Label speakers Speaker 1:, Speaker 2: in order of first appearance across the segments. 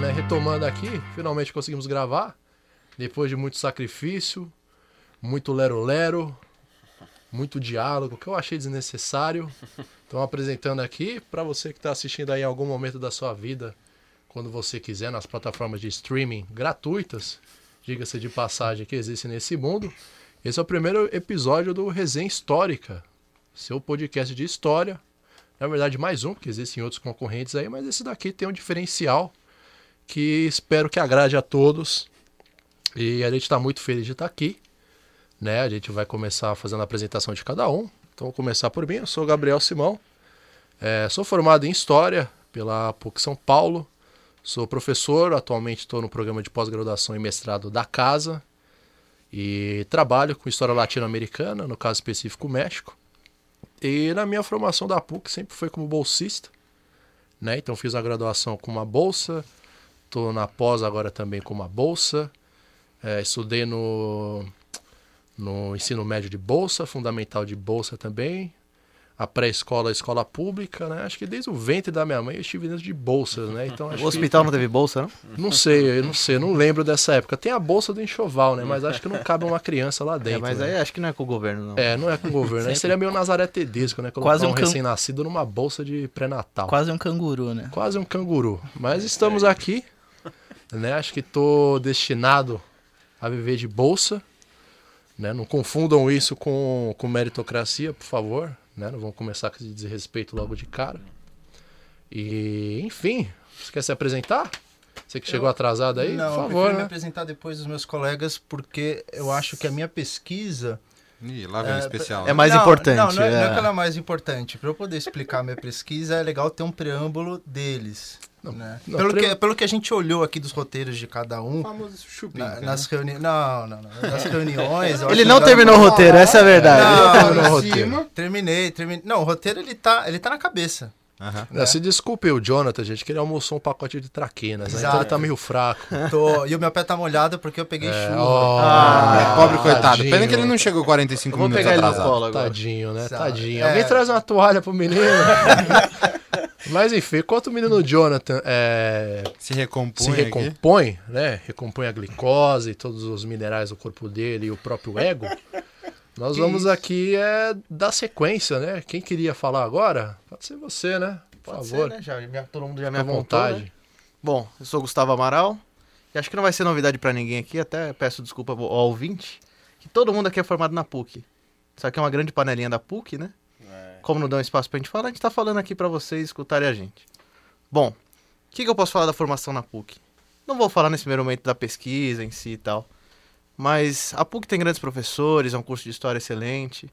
Speaker 1: né? Retomando aqui, finalmente conseguimos gravar. Depois de muito sacrifício, muito lero-lero, muito diálogo, que eu achei desnecessário. Então, apresentando aqui, para você que está assistindo aí em algum momento da sua vida, quando você quiser, nas plataformas de streaming gratuitas, diga-se de passagem, que existe nesse mundo. Esse é o primeiro episódio do Resenha Histórica, seu podcast de história. Na verdade, mais um, porque existem outros concorrentes aí, mas esse daqui tem um diferencial que espero que agrade a todos. E a gente está muito feliz de estar aqui. Né? A gente vai começar fazendo a apresentação de cada um. Então, vou começar por mim. Eu sou Gabriel Simão. É, sou formado em História pela PUC São Paulo. Sou professor, atualmente estou no programa de pós-graduação e mestrado da Casa. E trabalho com História Latino-Americana, no caso específico México. E na minha formação da PUC sempre foi como bolsista. Né? Então fiz a graduação com uma bolsa, estou na pós agora também com uma bolsa. É, estudei no, no ensino médio de bolsa, fundamental de bolsa também. A pré-escola, a escola pública, né? Acho que desde o ventre da minha mãe eu estive dentro de bolsas, né? Então,
Speaker 2: o hospital que... não teve bolsa, não?
Speaker 1: Não sei, eu não sei, não lembro dessa época. Tem a bolsa do enxoval, né? Mas acho que não cabe uma criança lá dentro. É,
Speaker 2: mas
Speaker 1: né?
Speaker 2: aí acho que não é com o governo, não.
Speaker 1: É, não é com o governo. Aí seria meio Nazaré Tedesco, né? Colocar Quase um, um can... recém-nascido numa bolsa de pré-natal.
Speaker 2: Quase um canguru, né?
Speaker 1: Quase um canguru. Mas estamos aqui, né? Acho que estou destinado a viver de bolsa. Né? Não confundam isso com, com meritocracia, por favor. Né? Não vamos começar com esse desrespeito logo de cara. E, enfim, você quer se apresentar? Você que chegou atrasado aí,
Speaker 3: não,
Speaker 1: por favor.
Speaker 3: Eu
Speaker 1: né?
Speaker 3: me apresentar depois dos meus colegas, porque eu acho que a minha pesquisa.
Speaker 4: Ih, lá vem é, especial.
Speaker 2: É né? mais
Speaker 3: não,
Speaker 2: importante.
Speaker 3: Não, não é, é. não é que ela é mais importante. Para eu poder explicar minha pesquisa, é legal ter um preâmbulo deles. Não, né? não, pelo, que, pelo que a gente olhou aqui dos roteiros de cada um. O
Speaker 4: famoso chupinho,
Speaker 3: na, nas reuniões. Não, não, não. Nas reuniões.
Speaker 2: ele não terminou o roteiro, essa é a verdade.
Speaker 3: Não,
Speaker 2: ele terminou
Speaker 3: o roteiro. Terminei, terminei. Não, o roteiro ele tá, ele tá na cabeça.
Speaker 1: Uhum. Né? Se desculpe o Jonathan, gente, que ele almoçou um pacote de traquinas, né? então ele tá meio fraco.
Speaker 3: Tô, e o meu pé tá molhado porque eu peguei é, chuva.
Speaker 4: Oh, ah, pobre coitado. Tadinho. Pena que ele não chegou 45 Vou minutos atrasado.
Speaker 1: Tadinho, né? Tadinho. É. Alguém traz uma toalha pro menino. Mas enfim, enquanto o menino Jonathan é,
Speaker 4: se recompõe,
Speaker 1: se recompõe né? Recompõe a glicose, todos os minerais do corpo dele e o próprio ego. Nós que vamos isso? aqui é, dar sequência, né? Quem queria falar agora? Pode ser você, né? Por Pode favor. Ser, né?
Speaker 2: Já, todo mundo já me apontou, vontade. Né? Bom, eu sou Gustavo Amaral. E acho que não vai ser novidade para ninguém aqui, até peço desculpa ao ouvinte, que todo mundo aqui é formado na PUC. Isso aqui é uma grande panelinha da PUC, né? É. Como não dão espaço pra gente falar, a gente tá falando aqui para vocês escutarem a gente. Bom, o que, que eu posso falar da formação na PUC? Não vou falar nesse primeiro momento da pesquisa em si e tal. Mas a PUC tem grandes professores, é um curso de história excelente.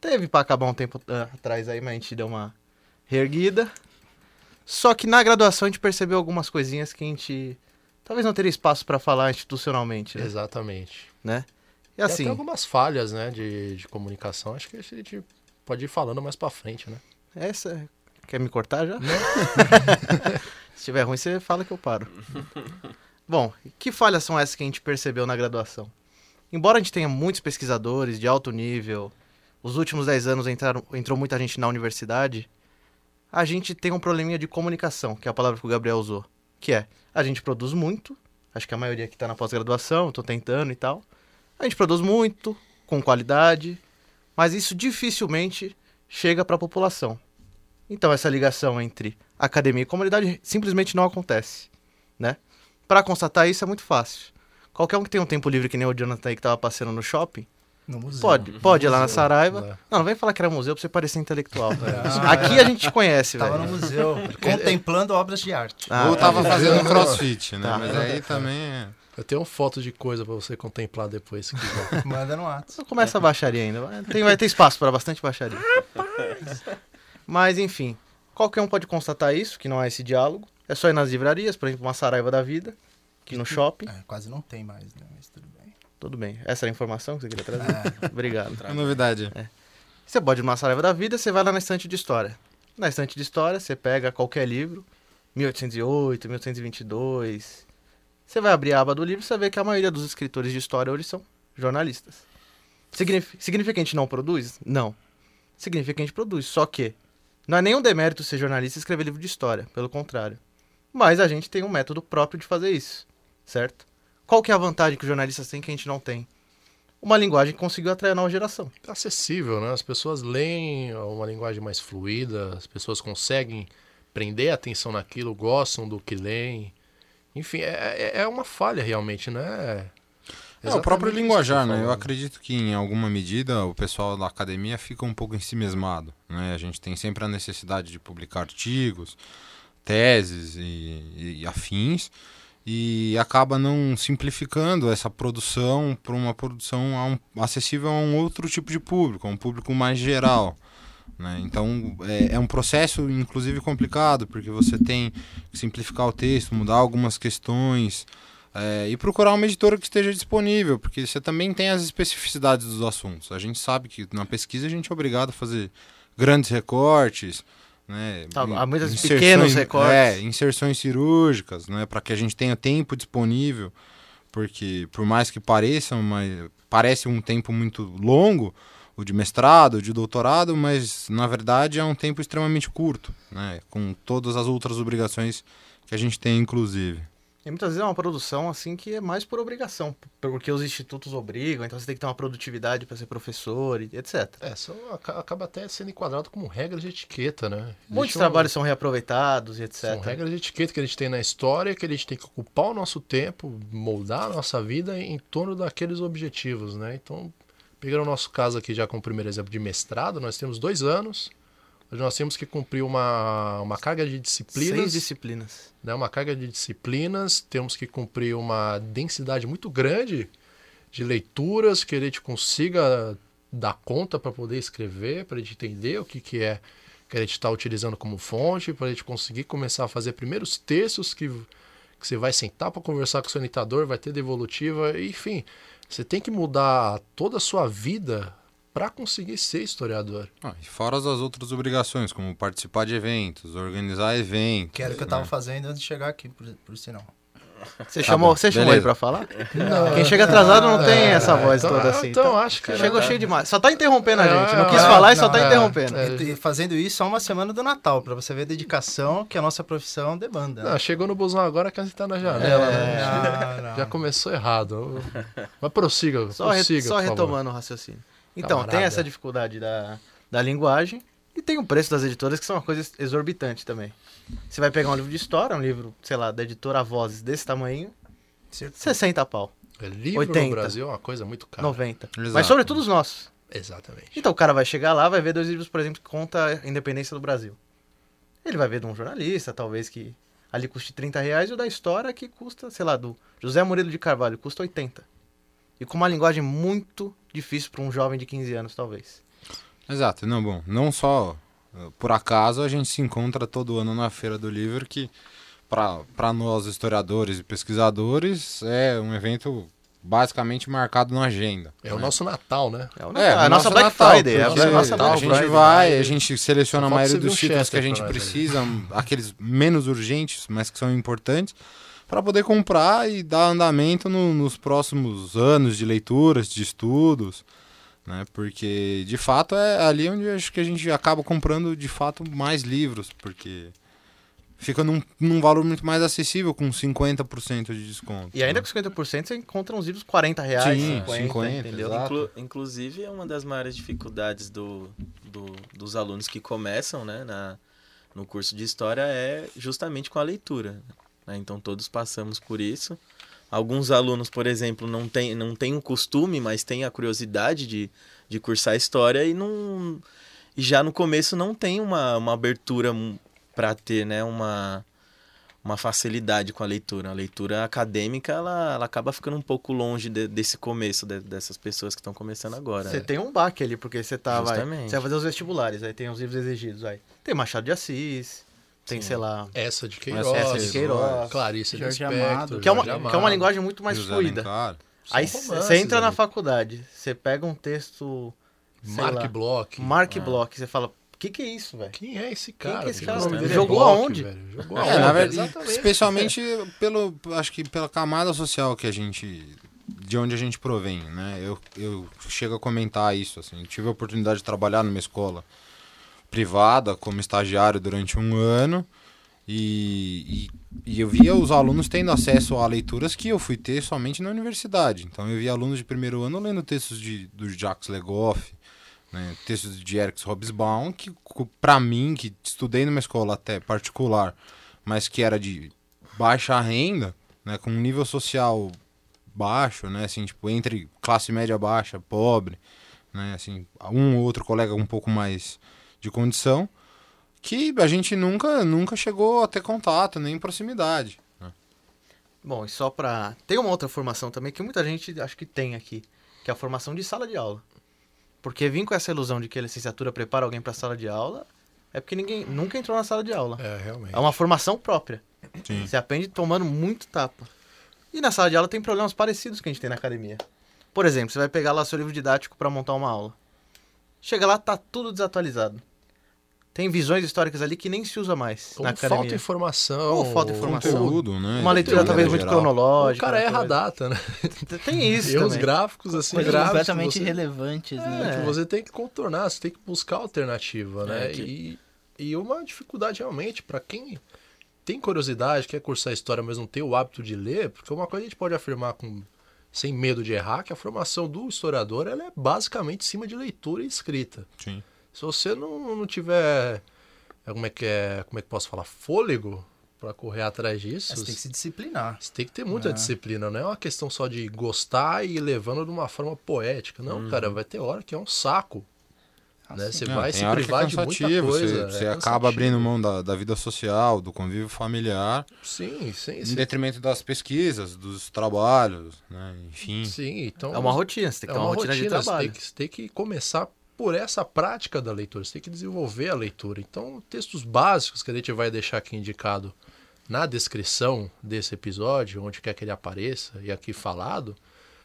Speaker 2: Teve para acabar um tempo uh, atrás aí, mas a gente deu uma reerguida. Só que na graduação a gente percebeu algumas coisinhas que a gente talvez não teria espaço para falar institucionalmente. Né?
Speaker 1: Exatamente.
Speaker 2: Né?
Speaker 1: E assim. Tem algumas falhas, né, de, de comunicação. Acho que a gente pode ir falando mais para frente, né?
Speaker 2: Essa. Quer me cortar já? Se tiver ruim, você fala que eu paro. Bom, que falhas são essas que a gente percebeu na graduação? Embora a gente tenha muitos pesquisadores de alto nível, os últimos 10 anos entraram, entrou muita gente na universidade, a gente tem um probleminha de comunicação, que é a palavra que o Gabriel usou. Que é, a gente produz muito, acho que a maioria que está na pós-graduação, estou tentando e tal. A gente produz muito, com qualidade, mas isso dificilmente chega para a população. Então essa ligação entre academia e comunidade simplesmente não acontece, né? Para constatar isso é muito fácil. Qualquer um que tem um tempo livre, que nem o Jonathan aí que tava passeando no shopping, no museu. Pode, pode ir lá na Saraiva. É. Não, não vem falar que era museu pra você parecer intelectual. Ah, Aqui a gente conhece,
Speaker 3: velho. Tava no museu, contemplando obras de arte.
Speaker 4: Ah, Ou tava é. fazendo crossfit, né? Tá. Mas aí também é...
Speaker 1: Eu tenho foto de coisa para você contemplar depois. Se
Speaker 3: Manda no ato.
Speaker 2: Não começa a baixaria ainda. Tem, vai ter espaço para bastante baixaria. Mas, enfim. Qualquer um pode constatar isso, que não há esse diálogo. É só ir nas livrarias, por exemplo, uma Saraiva da Vida aqui no shopping. É,
Speaker 3: quase não tem mais, né? Mas tudo bem.
Speaker 2: Tudo bem. Essa era a informação que você queria trazer? É. Obrigado.
Speaker 4: É novidade.
Speaker 2: É. Você pode ir numa Saraiva da Vida, você vai lá na estante de história. Na estante de história, você pega qualquer livro, 1808, 1822. Você vai abrir a aba do livro e você vê que a maioria dos escritores de história hoje são jornalistas. Significa, significa que a gente não produz? Não. Significa que a gente produz, só que não é nenhum demérito ser jornalista e escrever livro de história, pelo contrário. mas a gente tem um método próprio de fazer isso, certo? Qual que é a vantagem que os jornalistas têm que a gente não tem? Uma linguagem que conseguiu atrair a nova geração.
Speaker 1: É acessível, né? As pessoas leem uma linguagem mais fluida, as pessoas conseguem prender a atenção naquilo, gostam do que leem. Enfim, é, é, é uma falha realmente, né?
Speaker 4: É, o próprio linguajar, né? Eu acredito que em alguma medida o pessoal da academia fica um pouco ensimesmado, né? A gente tem sempre a necessidade de publicar artigos, teses e, e afins e acaba não simplificando essa produção para uma produção a um, acessível a um outro tipo de público, a um público mais geral. Né? Então é, é, um processo, inclusive, complicado, porque você tem que simplificar o texto, mudar algumas questões, é, e procurar uma editora que esteja disponível, porque você também tem as especificidades dos assuntos. A gente sabe que na pesquisa a gente é obrigado a fazer grandes recortes, né?
Speaker 2: Tá, há muitos pequenos recortes.
Speaker 4: É, inserções cirúrgicas, né? para que a gente tenha tempo disponível, porque por mais que pareça, mas parece um tempo muito longo, o de mestrado, o de doutorado, mas na verdade é um tempo extremamente curto, né? com todas as outras obrigações que a gente tem, inclusive.
Speaker 2: E muitas vezes é uma produção assim que é mais por obrigação, porque os institutos obrigam, então você tem que ter uma produtividade para ser professor etc.
Speaker 1: É, acaba até sendo enquadrado como regra de etiqueta, né?
Speaker 2: Muitos trabalhos são reaproveitados e etc.
Speaker 1: São regras de etiqueta que a gente tem na história, que a gente tem que ocupar o nosso tempo, moldar a nossa vida em torno daqueles objetivos, né? Então, pegando o nosso caso aqui já com o primeiro exemplo de mestrado, nós temos dois anos, nós temos que cumprir uma, uma carga de disciplinas.
Speaker 2: Seis disciplinas.
Speaker 1: Né, uma carga de disciplinas, temos que cumprir uma densidade muito grande de leituras que a gente consiga dar conta para poder escrever, para a gente entender o que, que é que a gente está utilizando como fonte, para a gente conseguir começar a fazer primeiros textos que, que você vai sentar para conversar com o seu editador, vai ter devolutiva, enfim. Você tem que mudar toda a sua vida para conseguir ser historiador.
Speaker 4: Ah, e fora as outras obrigações, como participar de eventos, organizar eventos.
Speaker 3: Que era o que eu estava né? fazendo antes de chegar aqui, por, por sinal.
Speaker 2: Você tá chamou, você chamou ele pra falar? Não, Quem chega atrasado não, tem é, essa voz
Speaker 1: então,
Speaker 2: toda assim.
Speaker 1: Então, então acho que.
Speaker 2: Chegou cheio demais. Só tá interrompendo a é, gente. Não quis falar e só tá interrompendo.
Speaker 3: É, e fazendo isso só uma semana do Natal, pra você ver a dedicação que a nossa profissão demanda.
Speaker 1: Não, chegou no busão agora que a gente tá na janela, né? Já, já, começou errado. Mas prossiga,
Speaker 2: só prossiga. Re, só retomando o raciocínio. Então, Camarada. tem essa dificuldade da, da linguagem e tem o preço das editoras, que são uma coisa exorbitante também. Você vai pegar um livro de história, um livro, sei lá, da editora Vozes desse tamanho, certo. 60 pau.
Speaker 1: É, livro 80, no Brasil é uma coisa muito cara.
Speaker 2: 90. Exato. Mas sobretudo os nossos.
Speaker 1: Exatamente.
Speaker 2: Então o cara vai chegar lá, vai ver dois livros, por exemplo, que conta a independência do Brasil. Ele vai ver de um jornalista, talvez que ali custe 30 reais, e o da história que custa, sei lá, do José Murilo de Carvalho, custa 80. E com uma linguagem muito difícil para um jovem de 15 anos, talvez.
Speaker 4: Exato. Não, bom, não só por acaso a gente se encontra todo ano na Feira do Livro, que para nós historiadores e pesquisadores é um evento basicamente marcado na agenda.
Speaker 1: É né? o nosso Natal, né?
Speaker 2: É, Natal, é a nossa Black Natal, Friday. É a nossa
Speaker 4: Black a gente Friday, vai, a gente seleciona a maioria dos títulos que a gente precisa, aqueles menos urgentes, mas que são importantes para poder comprar e dar andamento no, nos próximos anos de leituras, de estudos, né? Porque de fato é ali onde acho que a gente acaba comprando de fato mais livros, porque fica num, num valor muito mais acessível com 50% de desconto.
Speaker 2: E ainda né? com 50% você encontra uns livros 40 reais, Sim, 50, 50 entendeu?
Speaker 5: Inclu inclusive é uma das maiores dificuldades do, do, dos alunos que começam né, na, no curso de História é justamente com a leitura. Né? Então todos passamos por isso. Alguns alunos, por exemplo, não têm não tem o costume, mas têm a curiosidade de, de cursar história e não e já no começo não tem uma, uma abertura para ter né, uma, uma facilidade com a leitura. A leitura acadêmica ela, ela acaba ficando um pouco longe de, desse começo, de, dessas pessoas que estão começando agora.
Speaker 2: Você
Speaker 5: é.
Speaker 2: tem um baque ali, porque você tá, vai, você vai fazer os vestibulares, aí tem os livros exigidos. Aí. Tem Machado de Assis, tem, Sim. sei lá.
Speaker 1: Essa de Queiroz.
Speaker 2: Essa de Queiroz.
Speaker 1: Clarice
Speaker 2: Jorge Amado. Que é, uma, que é uma linguagem muito mais José fluida. Aí você entra na faculdade, você pega um texto.
Speaker 1: Mark Block.
Speaker 2: Mark ah. Block, você fala, o que, que é isso, velho?
Speaker 1: Quem é esse cara? Quem
Speaker 2: que é esse cara? Ele jogou Block, aonde?
Speaker 4: Jogou é, aonde? Na verdade, especialmente pelo, acho que pela camada social que a gente, de onde a gente provém, né? Eu, eu chego a comentar isso, assim, tive a oportunidade de trabalhar numa escola privada como estagiário durante um ano e, e e eu via os alunos tendo acesso a leituras que eu fui ter somente na universidade. Então eu via alunos de primeiro ano lendo textos de, do Jacques Legoff, né, textos de Eric Hobsbawm, que para mim, que estudei numa escola até particular, mas que era de baixa renda, né, com um nível social baixo, né, assim, tipo, entre classe média baixa, pobre, né, assim, um ou outro colega um pouco mais de condição, que a gente nunca, nunca chegou a ter contato, nem proximidade. Né?
Speaker 2: Bom, e só para Tem uma outra formação também que muita gente acho que tem aqui, que é a formação de sala de aula. Porque vir com essa ilusão de que a licenciatura prepara alguém para a sala de aula é porque ninguém nunca entrou na sala de aula.
Speaker 1: É, realmente.
Speaker 2: É uma formação própria.
Speaker 4: Sim.
Speaker 2: Você aprende tomando muito tapa. E na sala de aula tem problemas parecidos que a gente tem na academia. Por exemplo, você vai pegar lá seu livro didático para montar uma aula. Chega lá, tá tudo desatualizado. Tem visões históricas ali que nem se usa mais
Speaker 1: Ou
Speaker 2: na academia.
Speaker 1: falta informação.
Speaker 2: Ou falta informação.
Speaker 4: Conteúdo, né?
Speaker 2: Uma leitura talvez muito
Speaker 4: geral.
Speaker 1: O
Speaker 2: cronológica.
Speaker 1: cara erra a data, né?
Speaker 2: Tem isso
Speaker 1: E os
Speaker 2: também.
Speaker 1: gráficos, assim,
Speaker 6: Coisas
Speaker 1: gráficos
Speaker 6: completamente
Speaker 1: você-
Speaker 6: irrelevantes, né?
Speaker 2: É.
Speaker 1: que você tem que contornar, você tem que buscar alternativa, né?
Speaker 5: É, que-
Speaker 1: E, e uma dificuldade realmente para quem tem curiosidade, quer cursar história, mas não tem o hábito de ler, porque uma coisa a gente pode afirmar com sem medo de errar, que a formação do historiador ela é basicamente em cima de leitura e escrita.
Speaker 4: Sim.
Speaker 1: Se você não, não tiver é, como é que é, como é que posso falar, fôlego para correr atrás disso,
Speaker 3: Você tem que se disciplinar.
Speaker 1: você tem que ter muita
Speaker 3: É.
Speaker 1: disciplina, não é uma questão só de gostar e ir levando de uma forma poética. Não, cara, vai ter hora que é um saco. Né? Você
Speaker 4: Não,
Speaker 1: vai se
Speaker 4: é
Speaker 1: privar de muita coisa.
Speaker 4: Você,
Speaker 1: é
Speaker 4: você acaba abrindo mão da, da vida social, do convívio familiar,
Speaker 1: Sim, sim,
Speaker 4: em
Speaker 1: sim.
Speaker 4: detrimento das pesquisas, dos trabalhos, né? Enfim.
Speaker 1: Sim, então.
Speaker 2: É uma rotina, você tem que
Speaker 1: é
Speaker 2: ter uma, rotina, de
Speaker 1: você tem
Speaker 2: trabalho.
Speaker 1: que, você tem que começar por essa prática da leitura, você tem que desenvolver a leitura. Então, textos básicos que a gente vai deixar aqui indicado na descrição desse episódio, onde quer que ele apareça e aqui falado,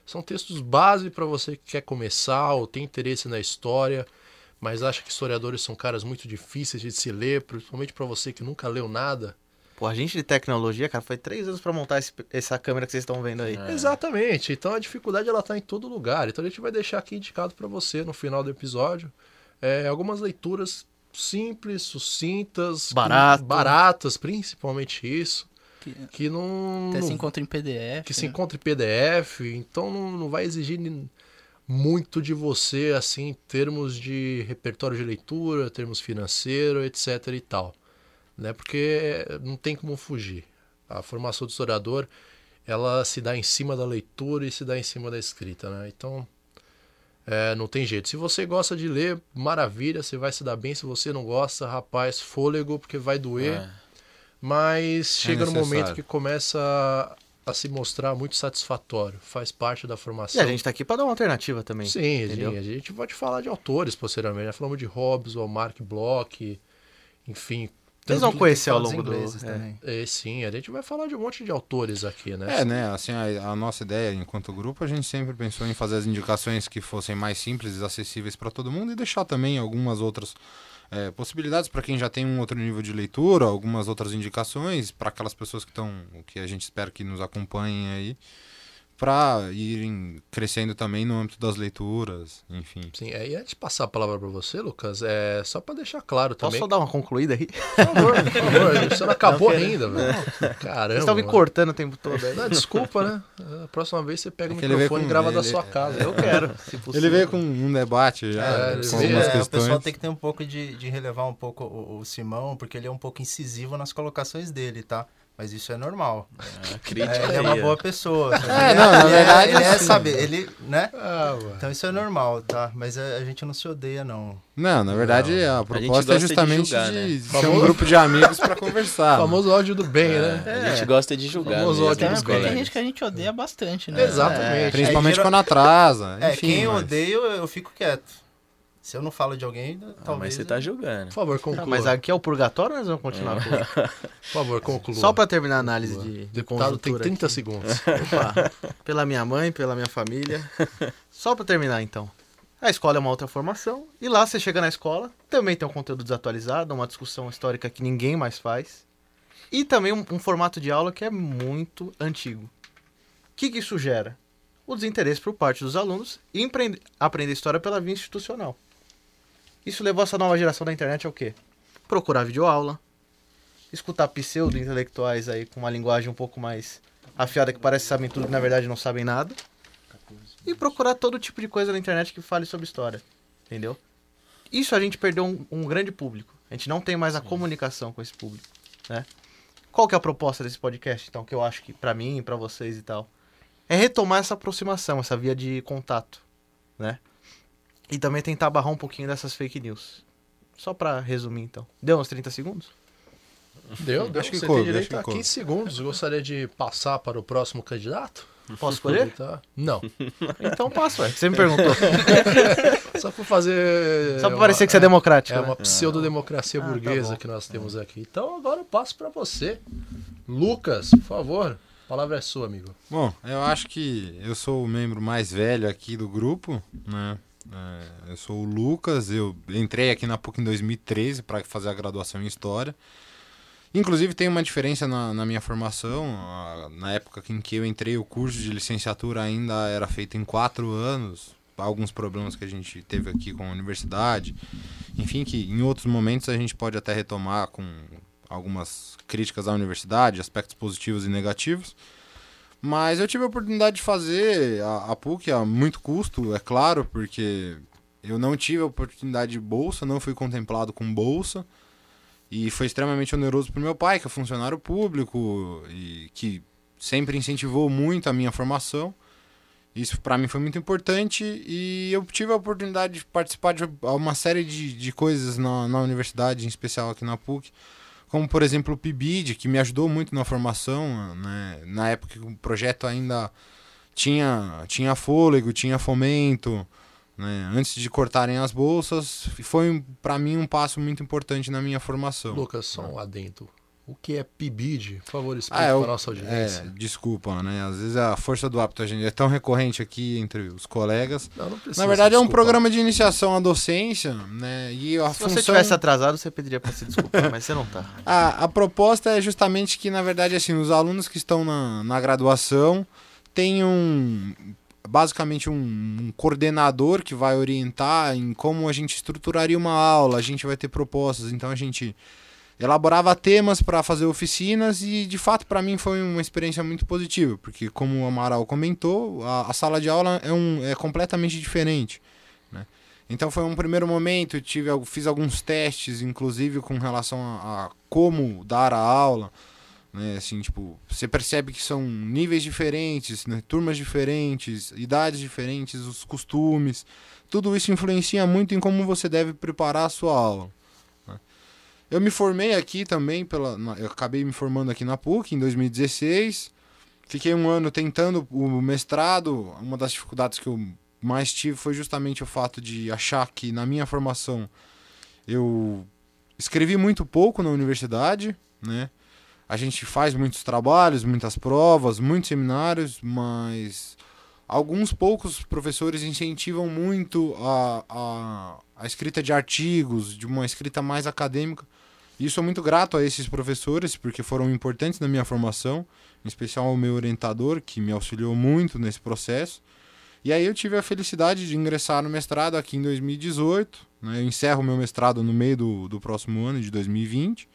Speaker 1: são textos básicos para você que quer começar ou tem interesse na história, mas acha que historiadores são caras muito difíceis de se ler, principalmente para você que nunca leu nada.
Speaker 2: Pô, a gente de tecnologia, cara, foi três anos pra montar esse- essa câmera que vocês estão vendo aí.
Speaker 5: É.
Speaker 1: Exatamente. Então a dificuldade ela tá em todo lugar. Então a gente vai deixar aqui indicado para você no final do episódio é, algumas leituras simples, sucintas,
Speaker 2: Barato.
Speaker 1: baratas, principalmente isso,
Speaker 6: Que
Speaker 1: que não,
Speaker 6: até
Speaker 1: não-
Speaker 6: se encontra em PDF.
Speaker 1: que se
Speaker 6: né?
Speaker 1: encontra em PDF. Então não, não vai exigir muito de você assim, em termos de repertório de leitura, termos financeiro, etc e tal, né? Porque não tem como fugir. A formação do historiador, ela se dá em cima da leitura e se dá em cima da escrita, né? Então, é, não tem jeito. Se você gosta de ler, maravilha, você vai se dar bem. Se você não gosta, rapaz, fôlego, porque vai doer.
Speaker 5: É.
Speaker 1: Mas chega no momento que começa a, se mostrar muito satisfatório. Faz parte da
Speaker 2: E
Speaker 1: formação.
Speaker 2: a gente tá aqui pra dar uma alternativa também.
Speaker 1: Sim,
Speaker 2: entendeu?
Speaker 1: sim, a gente pode falar de autores posteriormente. Já falamos de Hobbes, ou Mark Bloch, enfim.
Speaker 2: Vocês vão conhecer ao longo do... é.
Speaker 1: É, sim, a gente vai falar de um monte de autores aqui, né?
Speaker 4: É, né? Assim, a, a nossa ideia enquanto grupo, a gente sempre pensou em fazer as indicações que fossem mais simples e acessíveis para todo mundo e deixar também algumas outras é, possibilidades para quem já tem um outro nível de leitura, algumas outras indicações para aquelas pessoas que estão, que a gente espera que nos acompanhem aí, para irem crescendo também no âmbito das leituras, enfim.
Speaker 1: Sim, é, e antes de passar a palavra para você, Lucas, é só para deixar claro
Speaker 2: Posso
Speaker 1: também.
Speaker 2: só dar uma concluída aí?
Speaker 1: Por favor, por favor, você não acabou
Speaker 2: Não,
Speaker 1: ainda, velho. Caramba.
Speaker 2: Vocês estão me
Speaker 1: mano.
Speaker 2: cortando o tempo todo aí.
Speaker 1: Não, desculpa, né? A próxima vez você pega
Speaker 4: É
Speaker 1: o microfone e grava da
Speaker 4: ele-
Speaker 1: sua casa.
Speaker 2: Eu quero, se possível.
Speaker 4: Ele veio com um debate já,
Speaker 1: É,
Speaker 4: com algumas
Speaker 3: É, o pessoal tem que ter um pouco de, de relevar um pouco o, o Simão, porque ele é um pouco incisivo nas colocações dele, tá? Mas isso é normal.
Speaker 5: A crítica
Speaker 3: É, ele é uma boa pessoa.
Speaker 4: É, não, na
Speaker 3: ele
Speaker 4: verdade,
Speaker 3: é, ele é
Speaker 4: assim-
Speaker 3: saber, ele, né?
Speaker 1: Ah.
Speaker 3: Então isso é normal, tá? Mas a, a gente não se odeia, não.
Speaker 4: Não, na verdade a
Speaker 5: gente
Speaker 4: proposta
Speaker 5: gosta
Speaker 4: é
Speaker 5: de
Speaker 4: justamente
Speaker 5: julgar,
Speaker 4: de,
Speaker 5: né?
Speaker 4: de ser um grupo de amigos para conversar.
Speaker 1: O famoso ódio do bem,
Speaker 5: É,
Speaker 1: né?
Speaker 5: A gente gosta de julgar.
Speaker 1: Famoso
Speaker 5: mesmo,
Speaker 1: ódio
Speaker 6: Tem,
Speaker 1: dos
Speaker 5: os
Speaker 6: tem
Speaker 1: colegas.
Speaker 6: gente que a gente odeia bastante, né?
Speaker 1: Exatamente.
Speaker 4: Principalmente quando atrasa.
Speaker 3: É,
Speaker 4: enfim,
Speaker 3: quem eu
Speaker 4: mas-
Speaker 3: odeio, eu fico quieto. Se eu não falo de alguém,
Speaker 5: Ah,
Speaker 3: talvez...
Speaker 5: mas você tá julgando.
Speaker 1: Por favor, conclua.
Speaker 2: Ah, mas aqui é o purgatório ou nós vamos continuar? com-
Speaker 1: Por favor, conclua.
Speaker 2: Só pra terminar a análise de, de
Speaker 1: Deputado tem
Speaker 2: conjuntura
Speaker 1: 30
Speaker 2: aqui.
Speaker 1: segundos.
Speaker 2: Opa, pela minha mãe, pela minha família. Só pra terminar, então. A escola é uma outra formação. E lá você chega na escola, também tem um conteúdo desatualizado, uma discussão histórica que ninguém mais faz. E também um, um formato de aula que é muito antigo. O que, que isso gera? O desinteresse por parte dos alunos em aprender história pela via institucional. Isso levou essa nova geração da internet ao quê? Procurar videoaula, escutar pseudo-intelectuais aí com uma linguagem um pouco mais afiada que parece que sabem tudo e na verdade não sabem nada. E procurar todo tipo de coisa na internet que fale sobre história. Entendeu? Isso a gente perdeu um, um grande público. A gente não tem mais a comunicação com esse público, né? Qual que é a proposta desse podcast, então, que eu acho que para mim, para vocês e tal, é retomar essa aproximação, essa via de contato, né? E também tentar barrar um pouquinho dessas fake news. Só para resumir, então. Deu uns 30 segundos?
Speaker 1: Deu, deu.
Speaker 4: Acho que
Speaker 1: Você
Speaker 4: coube,
Speaker 1: tem
Speaker 4: acho
Speaker 1: direito
Speaker 4: que
Speaker 1: a
Speaker 4: coube.
Speaker 1: 15 segundos. Gostaria de passar para o próximo candidato?
Speaker 2: Posso escolher?
Speaker 1: Tá? Não.
Speaker 2: Então passo, ué. Você me perguntou.
Speaker 1: Só para fazer.
Speaker 2: Só pra
Speaker 1: uma-
Speaker 2: parecer que você é democrático.
Speaker 1: É
Speaker 2: né?
Speaker 1: uma pseudo-democracia
Speaker 2: Ah, tá
Speaker 1: burguesa
Speaker 2: bom.
Speaker 1: que nós temos aqui. Então agora eu passo para você. Lucas, por favor. A palavra é sua, amigo.
Speaker 4: Bom, eu acho que eu sou o membro mais velho aqui do grupo, né? É, eu sou o Lucas, eu entrei aqui na PUC em 2013 para fazer a graduação em História. Inclusive tem uma diferença na, na minha formação. Na época em que eu entrei, o curso de licenciatura ainda era feito em quatro anos. Alguns problemas que a gente teve aqui com a universidade. Enfim, que em outros momentos a gente pode até retomar com algumas críticas à universidade, aspectos positivos e negativos. Mas eu tive a oportunidade de fazer a, a PUC a muito custo, é claro, porque eu não tive a oportunidade de bolsa, não fui contemplado com bolsa. E foi extremamente oneroso para meu pai, que é funcionário público e que sempre incentivou muito a minha formação. Isso para mim foi muito importante e eu tive a oportunidade de participar de uma série de, de coisas na, na universidade, em especial aqui na PUC, como por exemplo o PIBID, que me ajudou muito na formação, né? na época que o projeto ainda tinha, tinha fôlego, tinha fomento, né? antes de cortarem as bolsas, foi para mim um passo muito importante na minha formação.
Speaker 1: Lucas, só um adendo. O que é PIBID? Por favor, explique
Speaker 4: Ah, é
Speaker 1: para a nossa audiência.
Speaker 4: É, desculpa, né? Às vezes a força do hábito a gente é tão recorrente aqui entre os colegas.
Speaker 1: Não, não precisa
Speaker 4: Na verdade é um programa de iniciação à docência, né? E a
Speaker 2: Se
Speaker 4: função
Speaker 2: você tivesse atrasado, você pediria pra se desculpar, mas você não tá.
Speaker 4: A, a proposta é justamente que, na verdade, assim, os alunos que estão na, na graduação tenham basicamente um, um coordenador que vai orientar em como a gente estruturaria uma aula, a gente vai ter propostas, então a gente elaborava temas para fazer oficinas e de fato para mim foi uma experiência muito positiva, porque como o Amaral comentou, a, a sala de aula é, um, é completamente diferente. né? Então foi um primeiro momento, tive, fiz alguns testes, inclusive com relação a, a como dar a aula. Né, assim, tipo, você percebe que são níveis diferentes, né, turmas diferentes, idades diferentes, os costumes. Tudo isso influencia muito em como você deve preparar a sua aula. Eu me formei aqui também, pela, eu acabei me formando aqui na PUC em 2016. Fiquei um ano tentando o mestrado. Uma das dificuldades que eu mais tive foi justamente o fato de achar que na minha formação eu escrevi muito pouco na universidade, né? A gente faz muitos trabalhos, muitas provas, muitos seminários, mas alguns poucos professores incentivam muito a, a, a escrita de artigos, de uma escrita mais acadêmica. E sou muito grato a esses professores, porque foram importantes na minha formação, em especial ao meu orientador, que me auxiliou muito nesse processo. E aí eu tive a felicidade de ingressar no mestrado aqui em 2018. Né? Eu encerro meu mestrado no meio do, do próximo ano, de 2020.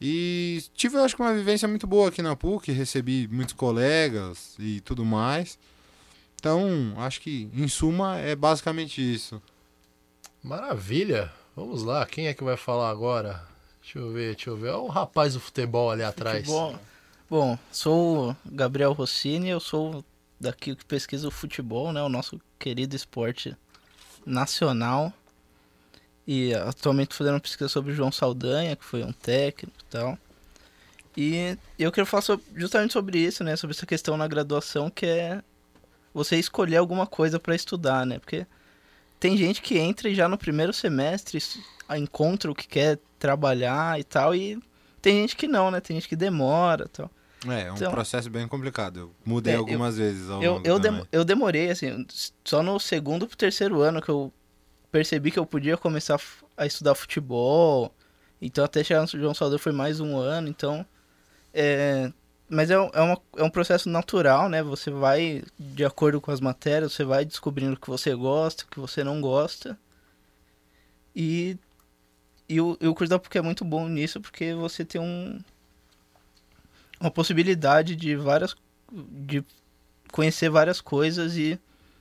Speaker 4: E tive, eu acho que, uma vivência muito boa aqui na PUC, recebi muitos colegas e tudo mais. Então, acho que, em suma, é basicamente isso.
Speaker 1: Maravilha. Vamos lá, quem é que vai falar agora? Deixa eu ver, deixa eu ver. Olha o rapaz do futebol ali atrás.
Speaker 6: Bom, bom, sou o Gabriel Rossini, eu sou daqui que pesquisa o futebol, né? O nosso querido esporte nacional. E atualmente tô fazendo uma pesquisa sobre o João Saldanha, que foi um técnico e tal. E eu quero falar sobre- justamente sobre isso, né? Sobre essa questão na graduação, que é você escolher alguma coisa para estudar, né? Porque tem gente que entra e já no primeiro semestre encontra o que quer trabalhar e tal, e tem gente que não, né? Tem gente que demora e tal.
Speaker 4: É, é um
Speaker 6: Então-
Speaker 4: processo bem complicado. Eu mudei
Speaker 6: É, eu-
Speaker 4: algumas vezes ao
Speaker 6: Eu,
Speaker 4: longo
Speaker 6: eu, dem- eu demorei, assim, só no segundo pro terceiro ano que eu percebi que eu podia começar a estudar futebol. Então até chegar no João Saldanha foi mais um ano, então. É, mas é, é, uma, é um processo natural, né? Você vai, de acordo com as matérias, você vai descobrindo o que você gosta, o que você não gosta. E, e, o, e o curso da PUC é muito bom nisso porque você tem um, uma possibilidade de várias de conhecer várias coisas e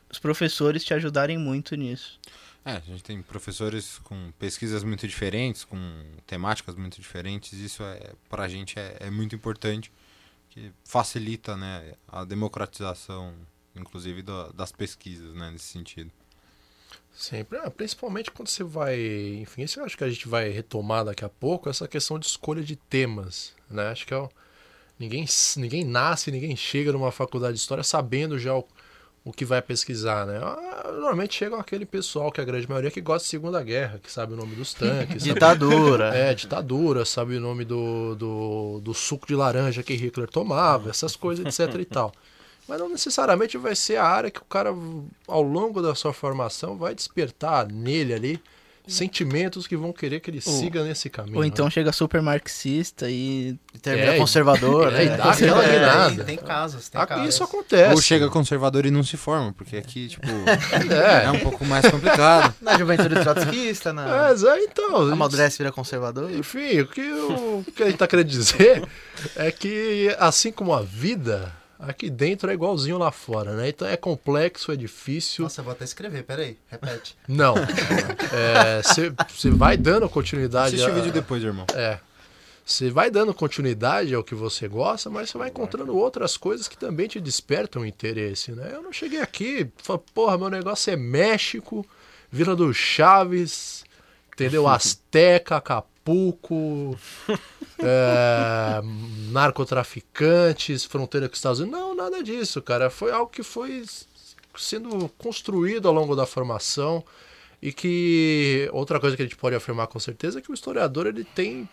Speaker 6: os professores te ajudarem muito nisso.
Speaker 4: É, a gente tem professores com pesquisas muito diferentes, com temáticas muito diferentes. Isso é para a gente é, é, muito importante, que facilita, né, a democratização, inclusive do, das pesquisas, né, nesse sentido.
Speaker 1: Sempre, ah, principalmente quando você vai, enfim, isso eu acho que a gente vai retomar daqui a pouco essa questão de escolha de temas, né? Acho que é o, ninguém ninguém nasce, ninguém chega numa faculdade de história sabendo já o, o que vai pesquisar, né? Ah, normalmente chega aquele pessoal que a grande maioria que gosta de Segunda Guerra, que sabe o nome dos tanques,
Speaker 2: ditadura,
Speaker 1: sabe, é ditadura, sabe o nome do, do, do suco de laranja que Hitler tomava, essas coisas, etc e tal. Mas não necessariamente vai ser a área que o cara, ao longo da sua formação, vai despertar nele ali sentimentos que vão querer que ele ou, siga nesse caminho.
Speaker 6: Ou então né? chega super marxista e,
Speaker 2: e termina é, conservador,
Speaker 1: é, né? Dá aquela
Speaker 3: é, tem, tem casos, tem
Speaker 1: casos. Isso acontece.
Speaker 4: Ou chega conservador e não se forma, porque aqui, tipo, é. é um pouco mais complicado.
Speaker 2: Na juventude trotskista, na...
Speaker 1: É, então.
Speaker 2: Amadurece vira conservador.
Speaker 1: Enfim, o que, o que a gente tá querendo dizer é que, assim como a vida Aqui dentro é igualzinho lá fora, né? Então é complexo, é difícil.
Speaker 3: Nossa, eu vou até escrever, peraí, repete.
Speaker 1: Não. Você é, vai dando continuidade.
Speaker 4: Assiste o vídeo depois, irmão.
Speaker 1: É. Você vai dando continuidade ao que você gosta, mas você vai encontrando outras coisas que também te despertam interesse, né? Eu não cheguei aqui, falei, porra, meu negócio é México, Vila do Chaves, entendeu? Azteca, Acapulco, é, narcotraficantes, fronteira com os Estados Unidos. Não, nada disso, cara. Foi algo que foi sendo construído ao longo da formação e que outra coisa que a gente pode afirmar com certeza é que o historiador ele tem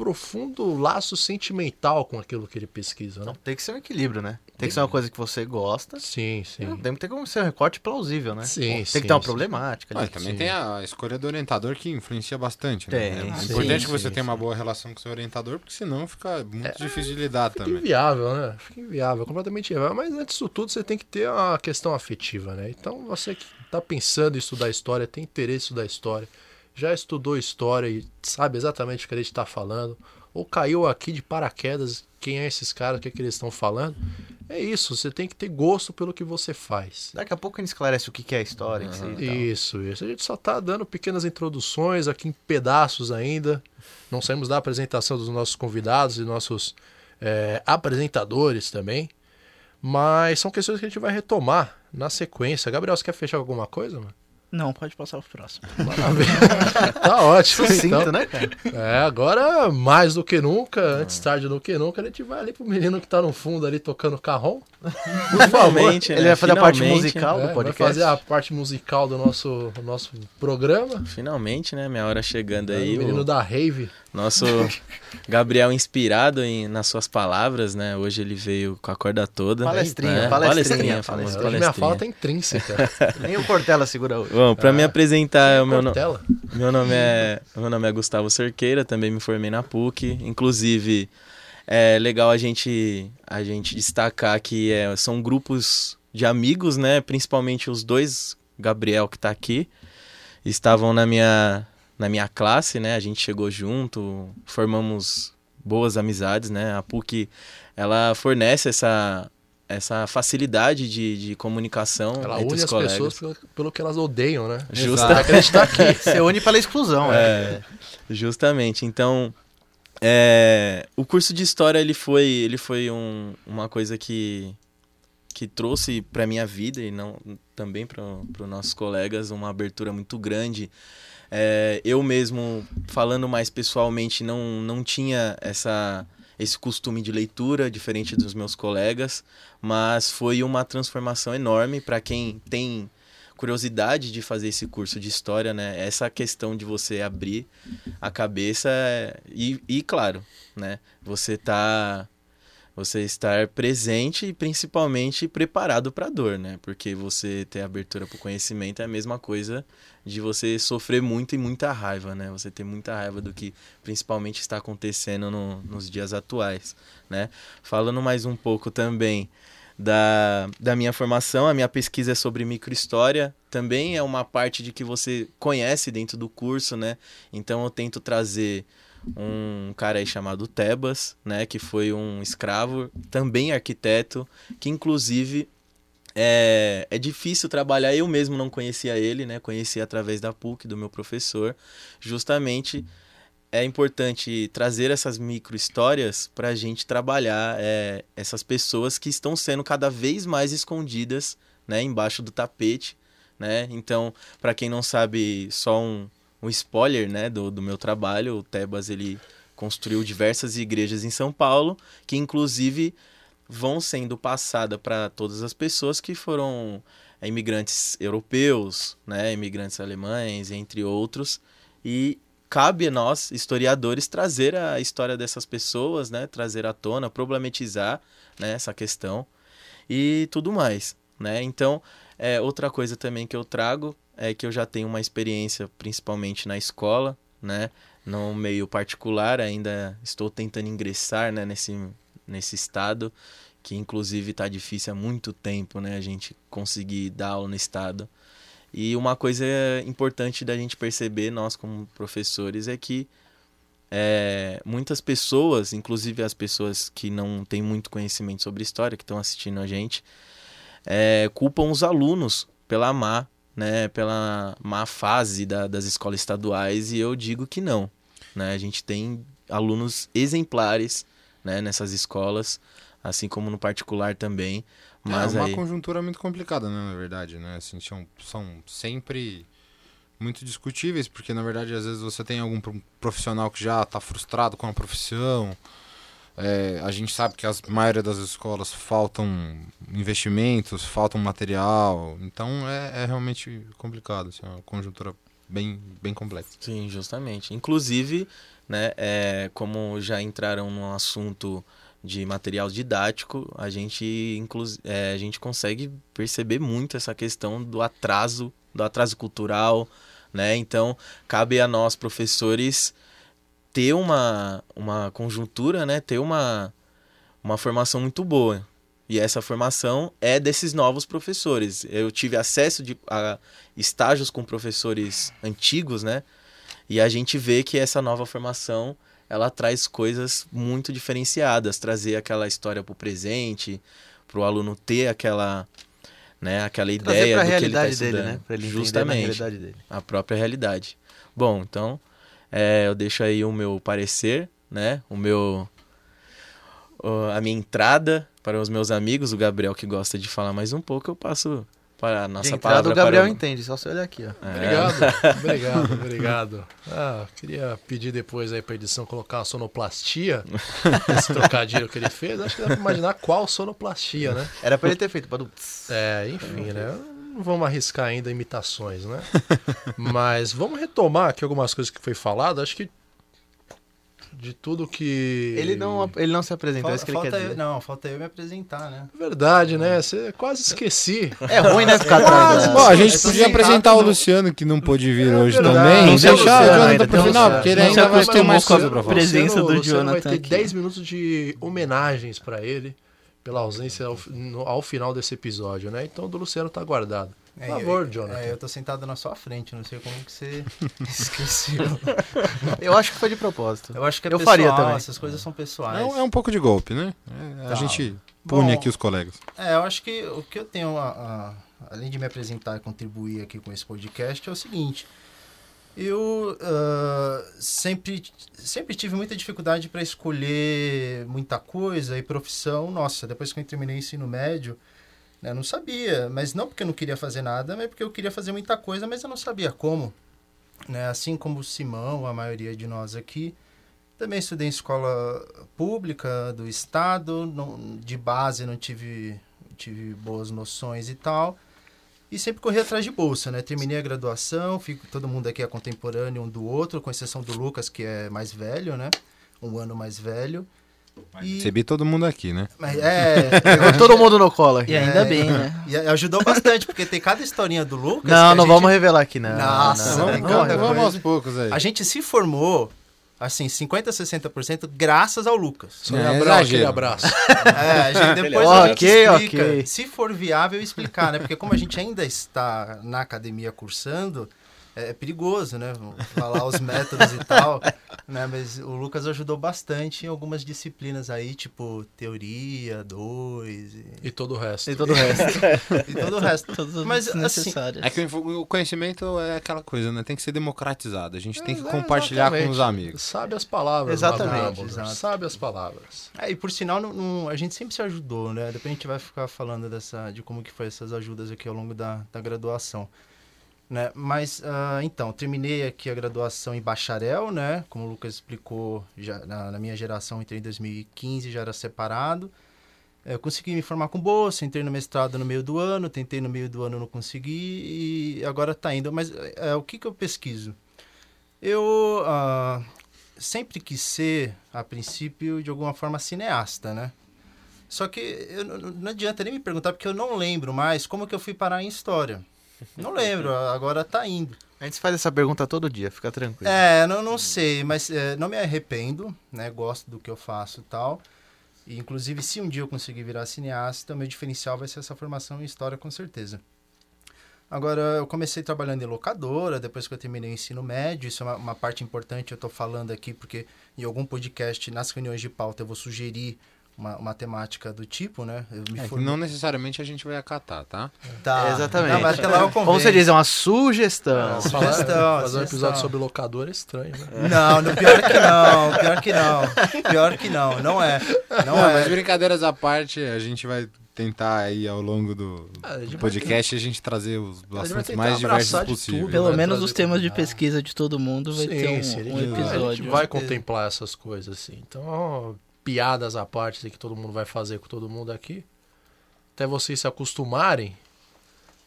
Speaker 1: profundo laço sentimental com aquilo que ele pesquisa, né?
Speaker 2: tem que ser um equilíbrio, né? Tem que ser uma coisa que você gosta.
Speaker 1: Sim, sim.
Speaker 2: tem que ter como ser um recorte plausível, né?
Speaker 1: Sim,
Speaker 2: Tem
Speaker 1: sim,
Speaker 2: que ter uma
Speaker 1: sim.
Speaker 2: problemática.
Speaker 4: Ah,
Speaker 2: ali.
Speaker 4: também
Speaker 1: Sim.
Speaker 4: tem a escolha do orientador que influencia bastante, né?
Speaker 2: Tem,
Speaker 4: é
Speaker 2: sim,
Speaker 4: importante que você
Speaker 1: sim,
Speaker 4: tenha uma boa relação com seu orientador, porque senão fica muito difícil de lidar
Speaker 1: Fica
Speaker 4: também.
Speaker 1: inviável, né? Fica inviável, completamente inviável. Mas antes disso tudo, você tem que ter a questão afetiva, né? Então, você que está pensando em estudar história, tem interesse em estudar história, já estudou história e sabe exatamente o que a gente está falando, ou caiu aqui de paraquedas, quem é esses caras, o que, é que eles estão falando. É isso, você tem que ter gosto pelo que você faz.
Speaker 2: Daqui a pouco a gente esclarece o que é a história tal.
Speaker 1: Isso, isso. A gente só tá dando pequenas introduções aqui em pedaços ainda. Não saímos da apresentação dos nossos convidados e nossos é, apresentadores também. Mas são questões que a gente vai retomar na sequência. Gabriel, você quer fechar alguma coisa, mano?
Speaker 6: Não, pode passar pro próximo.
Speaker 1: Maravilha. tá ótimo.
Speaker 2: Sucinto,
Speaker 1: então.
Speaker 2: né, cara?
Speaker 1: É, agora mais do que nunca, antes tarde do que nunca, a gente vai ali pro menino que tá no fundo ali tocando carrom. Por favor.
Speaker 5: Finalmente,
Speaker 2: Ele
Speaker 5: né?
Speaker 2: vai fazer a parte
Speaker 5: Finalmente,
Speaker 2: musical
Speaker 1: É,
Speaker 2: do
Speaker 1: vai
Speaker 2: podcast.
Speaker 1: fazer a parte musical do nosso, do nosso programa.
Speaker 5: Finalmente, né? Minha hora chegando aí.
Speaker 1: o menino
Speaker 5: o
Speaker 1: da rave.
Speaker 5: Nosso Gabriel inspirado em, nas suas palavras, né? Hoje ele veio com a corda toda.
Speaker 2: Palestrinha,
Speaker 5: né?
Speaker 2: palestrinha,
Speaker 5: famosa
Speaker 1: Hoje minha fala tá intrínseca.
Speaker 2: Nem o Cortella segura hoje.
Speaker 5: Bom, pra me apresentar, o meu, no- meu nome é meu nome é Gustavo Cerqueira, também me formei na PUC. Inclusive, é legal a gente a gente destacar que é, são grupos de amigos, né? Principalmente os dois Gabriel que tá aqui estavam na minha na minha classe, né? A gente chegou junto, formamos boas amizades, né? A PUC ela fornece essa essa facilidade de, de comunicação
Speaker 1: Ela
Speaker 5: entre
Speaker 1: une
Speaker 5: os
Speaker 1: as
Speaker 5: colegas.
Speaker 1: pessoas pelo, pelo que elas odeiam, né?
Speaker 5: Justa-
Speaker 1: Pra que a gente tá aqui.
Speaker 2: Você une pela exclusão, é.
Speaker 5: É, justamente. Então, é, o curso de história ele foi, ele foi um- uma coisa que que trouxe para minha vida e não também para os nossos colegas uma abertura muito grande. É, eu mesmo falando mais pessoalmente não não tinha essa esse costume de leitura diferente dos meus colegas, mas foi uma transformação enorme para quem tem curiosidade de fazer esse curso de história, né? Essa questão de você abrir a cabeça é- e, e claro, né? Você tá você estar presente e principalmente preparado para a dor, né? Porque você ter abertura para o conhecimento é a mesma coisa de você sofrer muito e muita raiva, né? Você ter muita raiva do que principalmente está acontecendo no- nos dias atuais, né? Falando mais um pouco também da, da minha formação. A minha pesquisa é sobre microhistória. Também é uma parte de que você conhece dentro do curso, né? Então eu tento trazer um cara aí chamado Tebas, né? Que foi um escravo, também arquiteto, que inclusive é, é difícil trabalhar. Eu mesmo não conhecia ele, né? Conheci através da PUC, do meu professor, justamente é importante trazer essas micro histórias para a gente trabalhar é, essas pessoas que estão sendo cada vez mais escondidas né, embaixo do tapete. Né? Então, para quem não sabe, só um, um spoiler né, do, do meu trabalho, o Tebas ele construiu diversas igrejas em São Paulo, que inclusive vão sendo passadas para todas as pessoas que foram é, imigrantes europeus, né, imigrantes alemães, entre outros, e cabe a nós, historiadores, trazer a história dessas pessoas, né? Trazer à tona, problematizar né? essa questão e tudo mais, né? Então, é, outra coisa também que eu trago é que eu já tenho uma experiência, principalmente na escola, né? No meio particular, ainda estou tentando ingressar né? nesse, nesse estado, que inclusive está difícil há muito tempo, né? A gente conseguir dar aula no estado. E uma coisa importante da gente perceber, nós como professores, é que é, muitas pessoas, inclusive as pessoas que não têm muito conhecimento sobre história, que estão assistindo a gente, é, culpam os alunos pela má, né, pela má fase da, das escolas estaduais, e eu digo que não. Né? A gente tem alunos exemplares né, nessas escolas, assim como no particular também. Mas
Speaker 4: é uma
Speaker 5: aí...
Speaker 4: conjuntura muito complicada, né, na verdade, né? Assim, são, são sempre muito discutíveis, porque na verdade às vezes você tem algum profissional que já está frustrado com a profissão. É, a gente sabe que a maioria das escolas faltam investimentos, faltam material, então é, é realmente complicado, assim, é uma conjuntura bem, bem complexa.
Speaker 5: Sim, justamente. Inclusive, né, é, como já entraram no assunto de material didático, a gente, é, a gente consegue perceber muito essa questão do atraso, do atraso cultural, né? Então, cabe a nós, professores, ter uma, uma conjuntura, né? Ter uma, uma formação muito boa. E essa formação é desses novos professores. Eu tive acesso de, a estágios com professores antigos, né? E a gente vê que essa nova formação ela traz coisas muito diferenciadas, trazer aquela história para o presente, para o aluno ter aquela, né, aquela ideia
Speaker 2: do que ele tá dele, né?
Speaker 5: Pra ele Justamente, a realidade dele. A própria realidade. Bom, então é, eu deixo aí o meu parecer, né? O meu a minha entrada para os meus amigos, o Gabriel que gosta de falar mais um pouco, eu passo para a nossa de entrada, palavra.
Speaker 2: o Gabriel
Speaker 5: o...
Speaker 2: entende, só você olhar aqui, ó.
Speaker 1: É. Obrigado, obrigado, obrigado. Ah, queria pedir depois aí pra edição colocar a sonoplastia, esse trocadilho que ele fez. Acho que dá pra imaginar qual sonoplastia, né?
Speaker 2: Era pra ele ter feito, para
Speaker 1: É, enfim, né? Não vamos arriscar ainda imitações, né? Mas vamos retomar aqui algumas coisas que foi falado. Acho que de tudo que.
Speaker 2: Ele não, ele não se apresentou,
Speaker 3: falta,
Speaker 2: é isso que ele quer dizer.
Speaker 3: Eu, não, falta eu me apresentar, né?
Speaker 1: Verdade, né? Você quase esqueci.
Speaker 2: É ruim, né, ficar atrás.
Speaker 4: Bom, a gente podia apresentar o Luciano, que não pôde vir é hoje também. E deixar o Jonathan pro final, porque ele ainda vai ter mais coisa pra falar.
Speaker 6: presença do Jonathan.
Speaker 1: vai ter 10 minutos de homenagens pra ele pela ausência ao, no, ao, final desse episódio, né? Então o do Luciano tá guardado. Por é, favor,
Speaker 3: eu,
Speaker 1: Jonathan.
Speaker 3: É, eu tô sentado na sua frente, não sei como que você esqueceu.
Speaker 2: eu acho que foi de propósito.
Speaker 3: Eu acho que é
Speaker 2: eu
Speaker 3: pessoal,
Speaker 2: faria também.
Speaker 3: essas coisas são pessoais.
Speaker 4: É, é um pouco de golpe, né? É, tá. A gente pune Bom, aqui os colegas.
Speaker 3: É, eu acho que o que eu tenho, a, a, além de me apresentar e contribuir aqui com esse podcast, é o seguinte. Eu uh, sempre, sempre tive muita dificuldade para escolher muita coisa e profissão. Nossa, depois que eu terminei o ensino médio, né, não sabia. Mas não porque eu não queria fazer nada, mas porque eu queria fazer muita coisa, mas eu não sabia como. Né? Assim como o Simão, a maioria de nós aqui, também estudei em escola pública do estado, não, de base não tive, tive boas noções e tal. E sempre corri atrás de bolsa, né? Terminei a graduação, fico, todo mundo aqui é contemporâneo um do outro, com exceção do Lucas, que é mais velho, né? Um ano mais velho.
Speaker 4: E... Recebi todo mundo aqui, né?
Speaker 2: Mas, é, pegou todo mundo no colo aqui.
Speaker 6: E ainda é, bem, né?
Speaker 3: E ajudou bastante, porque tem cada historinha do Lucas.
Speaker 2: Não, não
Speaker 3: gente...
Speaker 2: vamos revelar aqui, não.
Speaker 3: Nossa,
Speaker 4: não, vamos aos poucos aí.
Speaker 3: A gente se formou assim, 50%, 60% graças ao Lucas.
Speaker 1: Sônia
Speaker 4: É,
Speaker 1: Abrão, aquele abraço.
Speaker 3: É, a gente, depois
Speaker 2: Ok,
Speaker 3: a gente explica.
Speaker 2: ok.
Speaker 3: Se for viável, explicar, né? Porque como a gente ainda está na academia cursando, é, é perigoso, né? Falar os métodos e tal, né? Mas o Lucas ajudou bastante em algumas disciplinas aí, tipo teoria, dois e,
Speaker 1: E todo o resto.
Speaker 2: E todo o resto.
Speaker 3: e todo o resto.
Speaker 6: Todas as
Speaker 3: Mas, assim.
Speaker 4: É que o conhecimento é aquela coisa, né? Tem que ser democratizado. A gente tem que
Speaker 1: É,
Speaker 4: compartilhar com
Speaker 1: exatamente.
Speaker 4: os amigos.
Speaker 1: Sabe as palavras,
Speaker 2: Exatamente,
Speaker 3: exato.
Speaker 1: Sabe as palavras.
Speaker 3: É, e por sinal, não- não- a gente sempre se ajudou, né? Depois a gente vai ficar falando dessa, de como que foi essas ajudas aqui ao longo da, da graduação. Né? Mas, ah, então, terminei aqui a graduação em bacharel, né? Como o Lucas explicou, já, na, na minha geração entrei em 2015, já era separado. Consegui me formar com bolsa, entrei no mestrado no meio do ano, tentei no meio do ano, não consegui e agora tá indo. Mas é, o que, que eu pesquiso? Eu ah, sempre quis ser, a princípio, de alguma forma, cineasta, né? Só que eu não adianta nem me perguntar, porque eu não lembro mais como que eu fui parar em história. Não lembro, agora tá indo.
Speaker 2: A gente faz essa pergunta todo dia, fica tranquilo.
Speaker 3: É, não, não sei, mas é, não me arrependo, né? Gosto do que eu faço e tal. E, inclusive, se um dia eu conseguir virar cineasta, o meu diferencial vai ser essa formação em história, com certeza. Agora, eu comecei trabalhando em locadora, depois que eu terminei o ensino médio, isso é uma, uma parte importante, eu estou falando aqui, porque em algum podcast, nas reuniões de pauta, eu vou sugerir uma, uma temática do tipo, né? Eu me
Speaker 4: É não necessariamente a gente vai acatar, tá?
Speaker 3: Tá.
Speaker 2: Exatamente.
Speaker 3: Não, mas até lá eu
Speaker 2: Como
Speaker 3: convenço.
Speaker 2: você diz, é uma sugestão.
Speaker 3: Sugestão,
Speaker 1: Falar- fazer um episódio sobre locador é estranho, né?
Speaker 3: Não, no pior que não, pior que não. Pior que não, não é. Não,
Speaker 4: Não,
Speaker 3: é.
Speaker 4: mas brincadeiras à parte, a gente vai tentar aí ao longo do,
Speaker 1: Ah, a gente
Speaker 4: do podcast a gente trazer os assuntos mais diversos possíveis.
Speaker 1: tudo,
Speaker 6: Pelo menos os temas de pesquisa de todo mundo vai ter um,
Speaker 1: sim,
Speaker 6: um
Speaker 1: ele- A gente
Speaker 6: episódio.
Speaker 1: vai contemplar essas coisas, assim. Então, piadas à parte assim, que todo mundo vai fazer com todo mundo aqui. Até vocês se acostumarem,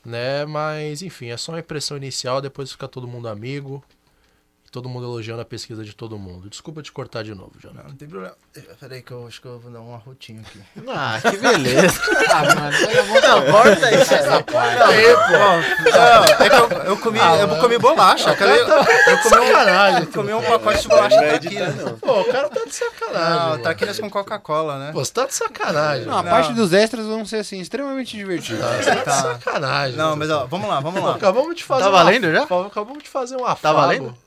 Speaker 1: né? Mas, enfim, é só uma impressão inicial, depois fica todo mundo amigo. Todo mundo elogiando a pesquisa de todo mundo. Desculpa te cortar de novo, Jonathan.
Speaker 3: Não, não tem problema. Eh, Peraí que eu acho que eu vou dar um arrotinho aqui.
Speaker 2: Ah, que beleza.
Speaker 4: Ah, mano, eu vou
Speaker 2: Não, corta isso. essa parte.
Speaker 3: Não, é que eu, eu comi, eu comi bolacha. Acabei, eu comi um,
Speaker 1: Sacanagem,
Speaker 3: eu comi um pacote de bolacha
Speaker 5: editar,
Speaker 3: traquinas.
Speaker 5: não.
Speaker 1: Pô, o cara tá de sacanagem.
Speaker 3: Não, traquinas com Coca-Cola, né?
Speaker 1: Pô, você tá de sacanagem.
Speaker 4: Não, a
Speaker 3: Não.
Speaker 4: parte dos extras vão ser assim, extremamente divertidos.
Speaker 1: Você tá de
Speaker 3: Tá.
Speaker 1: sacanagem.
Speaker 3: Não, mas ó, vamos lá, vamos lá.
Speaker 1: Acabamos de fazer
Speaker 2: Tá valendo já?
Speaker 1: Acabamos de fazer um afago.
Speaker 2: Tá valendo?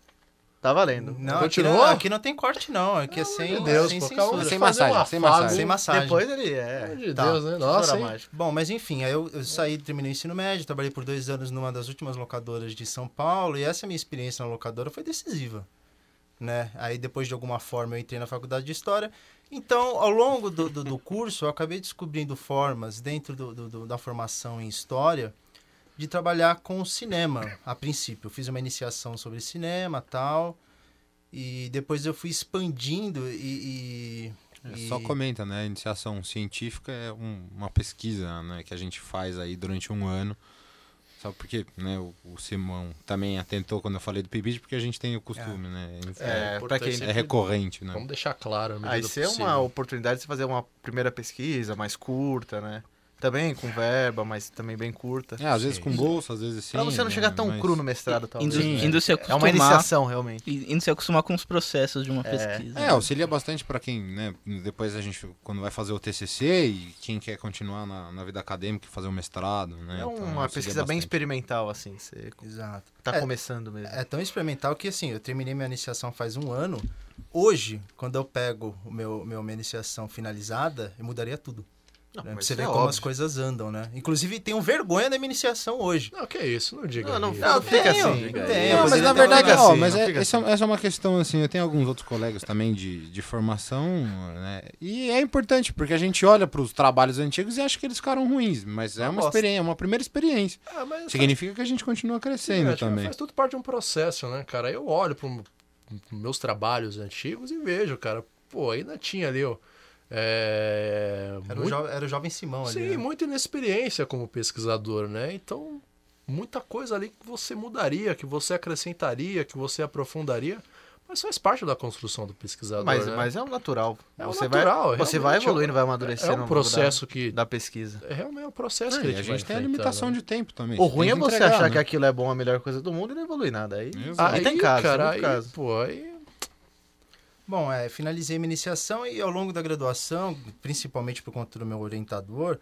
Speaker 2: Tá valendo.
Speaker 3: Não, aqui
Speaker 1: Continua?
Speaker 3: não, aqui não tem corte, não. Aqui é sem,
Speaker 1: Meu Deus,
Speaker 3: sem censura.
Speaker 1: de
Speaker 4: Sem massagem,
Speaker 1: um
Speaker 4: sem massagem.
Speaker 3: Sem massagem.
Speaker 2: Depois ele é.
Speaker 1: De
Speaker 3: Tá.
Speaker 1: Deus, né? Nossa.
Speaker 3: Bom, mas enfim, aí eu, eu saí, terminei o ensino médio, trabalhei por dois anos numa das últimas locadoras de São Paulo, e essa minha experiência na locadora foi decisiva. Né? Aí depois de alguma forma eu entrei na faculdade de História. Então, ao longo do, do, do curso, eu acabei descobrindo formas, dentro do, do- do- da formação em História, de trabalhar com cinema, a princípio. Eu fiz uma iniciação sobre cinema tal, e depois eu fui expandindo e... e-
Speaker 4: É,
Speaker 3: e-
Speaker 4: Só comenta, né? A iniciação científica é um- uma pesquisa né, que a gente faz aí durante um ano. Só porque né, o, o Simão também atentou quando eu falei do PIBID, porque a gente tem o costume, né?
Speaker 2: É, pra quem
Speaker 4: É recorrente, né?
Speaker 1: Vamos deixar claro
Speaker 2: Aí ser
Speaker 1: possível.
Speaker 2: uma oportunidade de você fazer uma primeira pesquisa mais curta, né? Também com verba, mas também bem curta.
Speaker 4: É, às vezes
Speaker 1: Sim.
Speaker 4: com bolsa, às vezes sim.
Speaker 2: pra você não
Speaker 4: né,
Speaker 2: chegar tão
Speaker 4: mas-
Speaker 2: cru no mestrado, talvez.
Speaker 6: Indo,
Speaker 4: Sim,
Speaker 6: indo se
Speaker 2: É
Speaker 6: acostumar,
Speaker 2: uma iniciação, realmente.
Speaker 6: e- Indo se acostumar com os processos de uma pesquisa.
Speaker 4: É, auxilia bastante pra quem, né? Depois a gente, quando vai fazer o TCC e quem quer continuar na, na vida acadêmica, fazer o mestrado, né?
Speaker 2: É
Speaker 4: Então,
Speaker 2: uma
Speaker 4: auxilia
Speaker 2: pesquisa bem
Speaker 4: bastante.
Speaker 2: experimental, assim. Você
Speaker 3: Exato.
Speaker 2: tá
Speaker 3: É,
Speaker 2: começando mesmo.
Speaker 3: É tão experimental que, assim, eu terminei minha iniciação faz um ano. Hoje, quando eu pego o meu, meu minha iniciação finalizada, eu mudaria tudo.
Speaker 2: Não,
Speaker 3: né? Você
Speaker 2: isso
Speaker 3: ver
Speaker 2: é
Speaker 3: como
Speaker 2: óbvio.
Speaker 3: as coisas andam, né? Inclusive, tenho vergonha da minha iniciação hoje.
Speaker 1: Não, que isso, não diga
Speaker 2: Não, não, não fica
Speaker 3: tenho,
Speaker 2: assim.
Speaker 3: tenho,
Speaker 4: mas na
Speaker 3: ter
Speaker 4: verdade, ó,
Speaker 2: assim,
Speaker 4: mas é, essa, essa é uma questão assim, eu tenho alguns outros colegas também de, de formação, né? E é importante, porque a gente olha para os trabalhos antigos e acha que eles ficaram ruins, mas é
Speaker 3: Uma
Speaker 4: experiência, é uma primeira experiência.
Speaker 1: Ah, mas
Speaker 4: Significa que a gente continua crescendo
Speaker 1: acho que
Speaker 4: também.
Speaker 1: faz tudo parte de um processo, né, cara? Eu olho para meus trabalhos antigos e vejo, cara, pô, ainda tinha ali, ó. É,
Speaker 3: Era, o
Speaker 1: muito-
Speaker 3: jo- era o jovem Simão ali.
Speaker 1: Sim,
Speaker 3: né?
Speaker 1: muita inexperiência como pesquisador, né? Então, muita coisa ali que você mudaria, que você acrescentaria, que você aprofundaria, mas faz parte da construção do pesquisador,
Speaker 2: Mas,
Speaker 1: né?
Speaker 2: mas é o natural.
Speaker 1: É o
Speaker 2: você
Speaker 1: natural,
Speaker 2: vai, você vai
Speaker 1: realmente,
Speaker 2: evoluindo,
Speaker 1: é
Speaker 2: vai
Speaker 1: um-
Speaker 2: amadurecendo.
Speaker 1: é um
Speaker 2: longo da-
Speaker 1: processo que
Speaker 2: da pesquisa.
Speaker 1: é realmente um processo
Speaker 4: É,
Speaker 1: que a
Speaker 4: a
Speaker 1: gente,
Speaker 4: gente tem a limitação
Speaker 1: enfrentando,
Speaker 4: de tempo também.
Speaker 2: O ruim é
Speaker 4: que
Speaker 2: você
Speaker 4: entregar,
Speaker 2: achar
Speaker 4: né?
Speaker 2: que aquilo é bom, a melhor coisa do mundo e não evoluir nada. Aí,
Speaker 4: Exato.
Speaker 2: aí tem caso,
Speaker 1: cara,
Speaker 2: tem
Speaker 1: aí,
Speaker 2: caso.
Speaker 1: pô, aí
Speaker 3: Bom, é, finalizei minha iniciação e ao longo da graduação, principalmente por conta do meu orientador,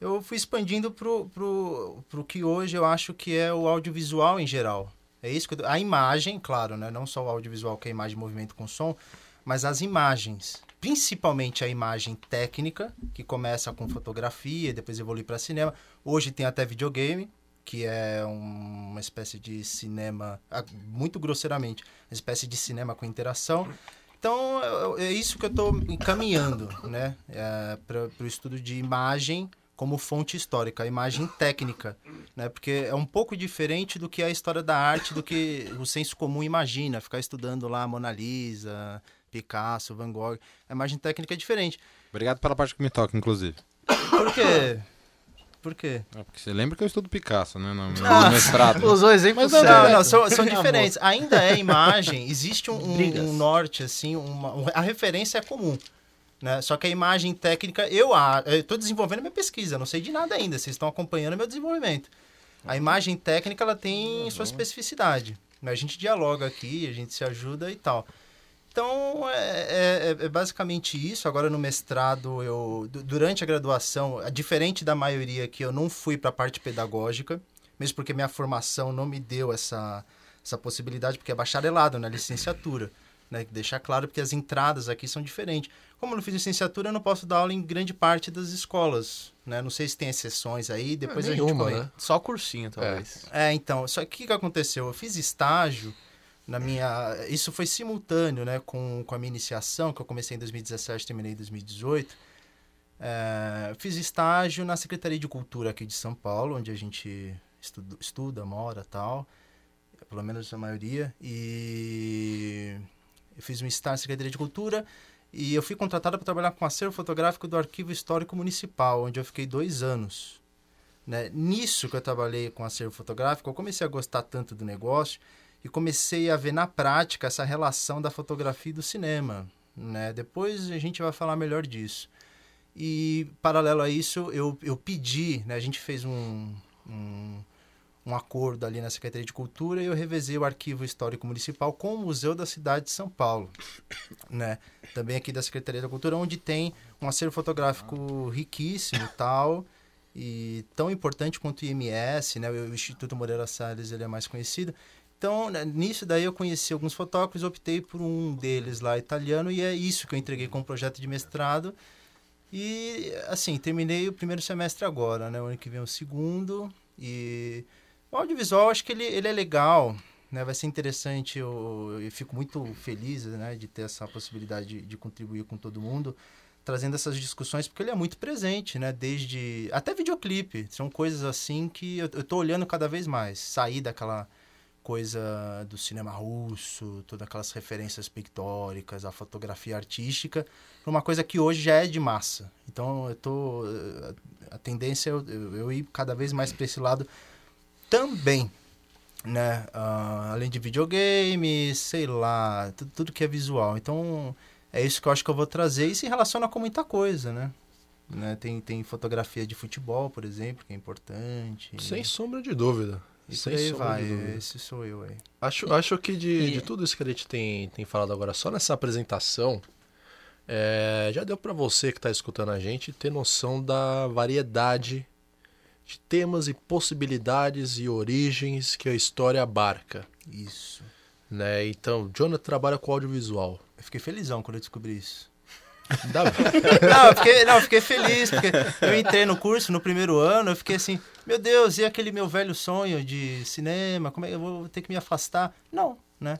Speaker 3: eu fui expandindo pro, pro, pro que hoje eu acho que é o audiovisual em geral. É isso eu, a imagem, claro, né? Não só o audiovisual que é imagem de movimento com som, mas as imagens, principalmente a imagem técnica, que começa com fotografia, depois evolui para cinema. Hoje tem até videogame, que é um- uma espécie de cinema, ah, muito grosseiramente, uma espécie de cinema com interação. Então, é- é isso que eu estou encaminhando, né? para o estudo de imagem como fonte histórica, a imagem técnica, né? Porque é um pouco diferente do que a história da arte, do que o senso comum imagina, ficar estudando lá Mona Lisa, Picasso, Van Gogh. A imagem técnica é diferente.
Speaker 4: Obrigado pela parte que me toca, inclusive.
Speaker 3: Por quê? Por quê?
Speaker 4: É, porque você lembra que eu estudo Picasso, né? No, no
Speaker 3: Ah,
Speaker 4: mestrado.
Speaker 2: Usou exemplo
Speaker 3: Mas não,
Speaker 2: certo.
Speaker 3: não, não, são, são diferentes. Ainda é imagem, existe um, um- um norte, assim, uma, um- a referência é comum. Né? Só que a imagem técnica, eu estou desenvolvendo minha pesquisa, não sei de nada ainda, vocês estão acompanhando meu desenvolvimento. A imagem técnica ela tem sua especificidade. né? A gente dialoga aqui, a gente se ajuda e tal. Então, é, é- é basicamente isso. Agora, no mestrado, eu du- durante a graduação, é diferente da maioria que eu não fui para a parte pedagógica, mesmo porque minha formação não me deu essa, essa possibilidade, porque é bacharelado na licenciatura. Né? Deixar claro porque as entradas aqui são diferentes. Como eu não fiz licenciatura, eu não posso dar aula em grande parte das escolas. Né? Não sei se tem exceções aí, depois a gente
Speaker 1: nenhuma,
Speaker 3: comenta.
Speaker 1: né?
Speaker 2: Só cursinho, talvez.
Speaker 3: É, então, só que o que aconteceu? Eu fiz estágio na minha. Isso foi simultâneo, né, com, com a minha iniciação, que eu comecei em 2017 terminei em 2018. É, fiz estágio na Secretaria de Cultura aqui de São Paulo, onde a gente estuda, estuda mora tal, pelo menos a maioria. E eu fiz um estágio na Secretaria de Cultura e eu fui contratado para trabalhar com acervo fotográfico do Arquivo Histórico Municipal, onde eu fiquei dois anos né? Nisso que eu trabalhei com acervo fotográfico, eu comecei a gostar tanto do negócio e comecei a ver na prática essa relação da fotografia e do cinema. Né? Depois a gente vai falar melhor disso. E, paralelo a isso, eu, eu pedi, né? a gente fez um, um, um acordo ali na Secretaria de Cultura e eu revezei o Arquivo Histórico Municipal com o Museu da Cidade de São Paulo. Né? Também aqui da Secretaria da Cultura, onde tem um acervo fotográfico riquíssimo e tal e tão importante quanto o IMS, né? O Instituto Moreira Salles, ele é mais conhecido. Então, né, nisso daí eu conheci alguns fotógrafos, optei por um deles lá italiano e é isso que eu entreguei como projeto de mestrado. E assim, terminei o primeiro semestre agora, né? O ano que vem é o segundo e o audiovisual acho que ele, ele é legal, né? Vai ser interessante, eu, eu fico muito feliz, né, de ter essa possibilidade de, de contribuir com todo mundo trazendo essas discussões, porque ele é muito presente, né? Desde. Até videoclipe. São coisas assim que eu, eu tô olhando cada vez mais. Sair daquela coisa do cinema russo, todas aquelas referências pictóricas, a fotografia artística, para uma coisa que hoje já é de massa. Então eu tô. A tendência é eu, eu, ir cada vez mais para esse lado também. Né? Ah, além de videogame, sei lá, tudo, tudo que é visual. Então, é isso que eu acho que eu vou trazer e se relaciona com muita coisa, né? né? Tem, tem fotografia de futebol, por exemplo, que é importante.
Speaker 1: Sem sombra de dúvida.
Speaker 3: E
Speaker 1: Sem
Speaker 3: aí vai.
Speaker 1: dúvida.
Speaker 3: Esse sou eu aí.
Speaker 1: Acho, acho que de,
Speaker 6: E-
Speaker 1: de tudo isso que a gente tem, tem falado agora, só nessa apresentação, é, já deu para você que está escutando a gente ter noção da variedade de temas e possibilidades e origens que a história abarca.
Speaker 3: Isso.
Speaker 1: Né? Então, Jonathan trabalha com audiovisual.
Speaker 3: Eu fiquei felizão quando eu descobri isso. Não, eu fiquei, não, eu fiquei feliz, porque eu entrei no curso no primeiro ano, eu fiquei assim, meu Deus, e aquele meu velho sonho de cinema? Como é que eu vou ter que me afastar? Não, né?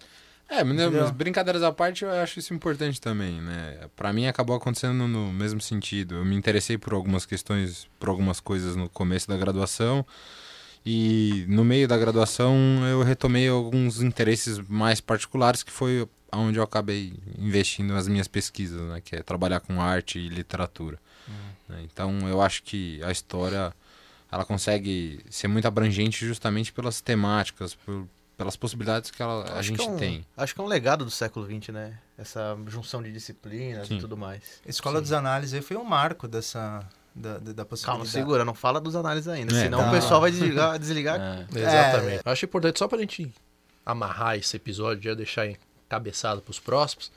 Speaker 4: É, mas, né,
Speaker 3: Entendeu?
Speaker 4: mas brincadeiras à parte, eu acho isso importante também, né? Pra mim acabou acontecendo no mesmo sentido. Eu me interessei por algumas questões, por algumas coisas no começo da graduação. E no meio da graduação eu retomei alguns interesses mais particulares, que foi onde eu acabei investindo nas minhas pesquisas, né? Que é trabalhar com arte e literatura. né? Então eu acho que a história ela consegue ser muito abrangente justamente pelas temáticas, por, pelas possibilidades que ela, a
Speaker 2: Acho
Speaker 4: gente
Speaker 2: que é um-
Speaker 4: tem.
Speaker 2: Acho que é um legado do século XX, né? Essa junção de disciplinas
Speaker 4: Sim.
Speaker 2: e tudo mais.
Speaker 3: A Escola dos Análises foi um marco dessa, da, da, da
Speaker 2: Calma, segura, não fala dos análises ainda,
Speaker 4: É,
Speaker 2: senão
Speaker 3: tá.
Speaker 2: o pessoal vai desligar. desligar.
Speaker 5: É.
Speaker 1: Exatamente. Eu acho importante, só pra gente amarrar esse episódio, já deixar encabeçado pros próximos,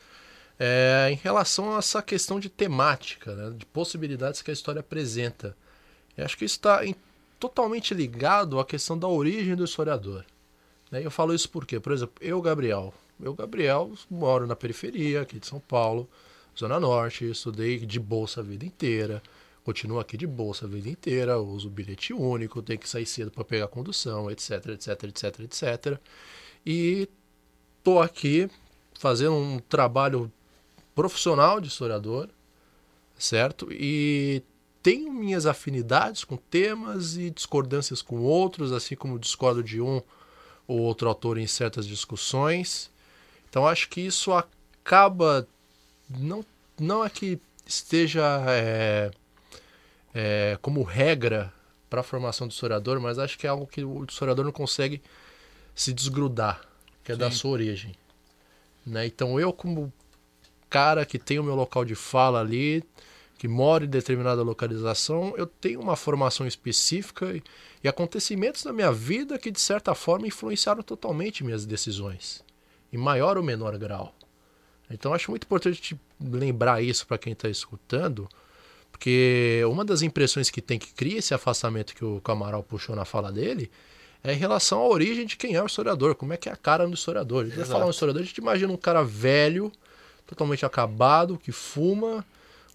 Speaker 1: é em relação a essa questão de temática, né, de possibilidades que a história apresenta. Eu acho que isso está totalmente ligado à questão da origem do historiador. Né? Eu falo isso porque, por exemplo, eu, Gabriel, eu, Gabriel, moro na periferia aqui de São Paulo, Zona Norte, estudei de bolsa a vida inteira, continuo aqui de bolsa a vida inteira, uso bilhete único, tenho que sair cedo para pegar condução, etc, etc, etc, etc. E tô aqui fazendo um trabalho profissional de historiador, certo? E tenho minhas afinidades com temas e discordâncias com outros, assim como discordo de um ou outro autor em certas discussões. Então acho que isso acaba não não é que esteja é, é, como regra para a formação do historiador, mas acho que é algo que o historiador não consegue se desgrudar, que é Sim. da sua origem. Né? Então eu como cara que tem o meu local de fala ali, que mora em determinada localização, eu tenho uma formação específica e, e acontecimentos na minha vida que, de certa forma, influenciaram totalmente minhas decisões, em maior ou menor grau. Então, acho muito importante lembrar isso para quem está escutando, porque uma das impressões que tem que cria esse afastamento que o Camaral puxou na fala dele é em relação à origem de quem é o historiador, como é que é a cara do historiador. A gente vai falar um historiador, a gente imagina um cara velho, totalmente acabado, que fuma,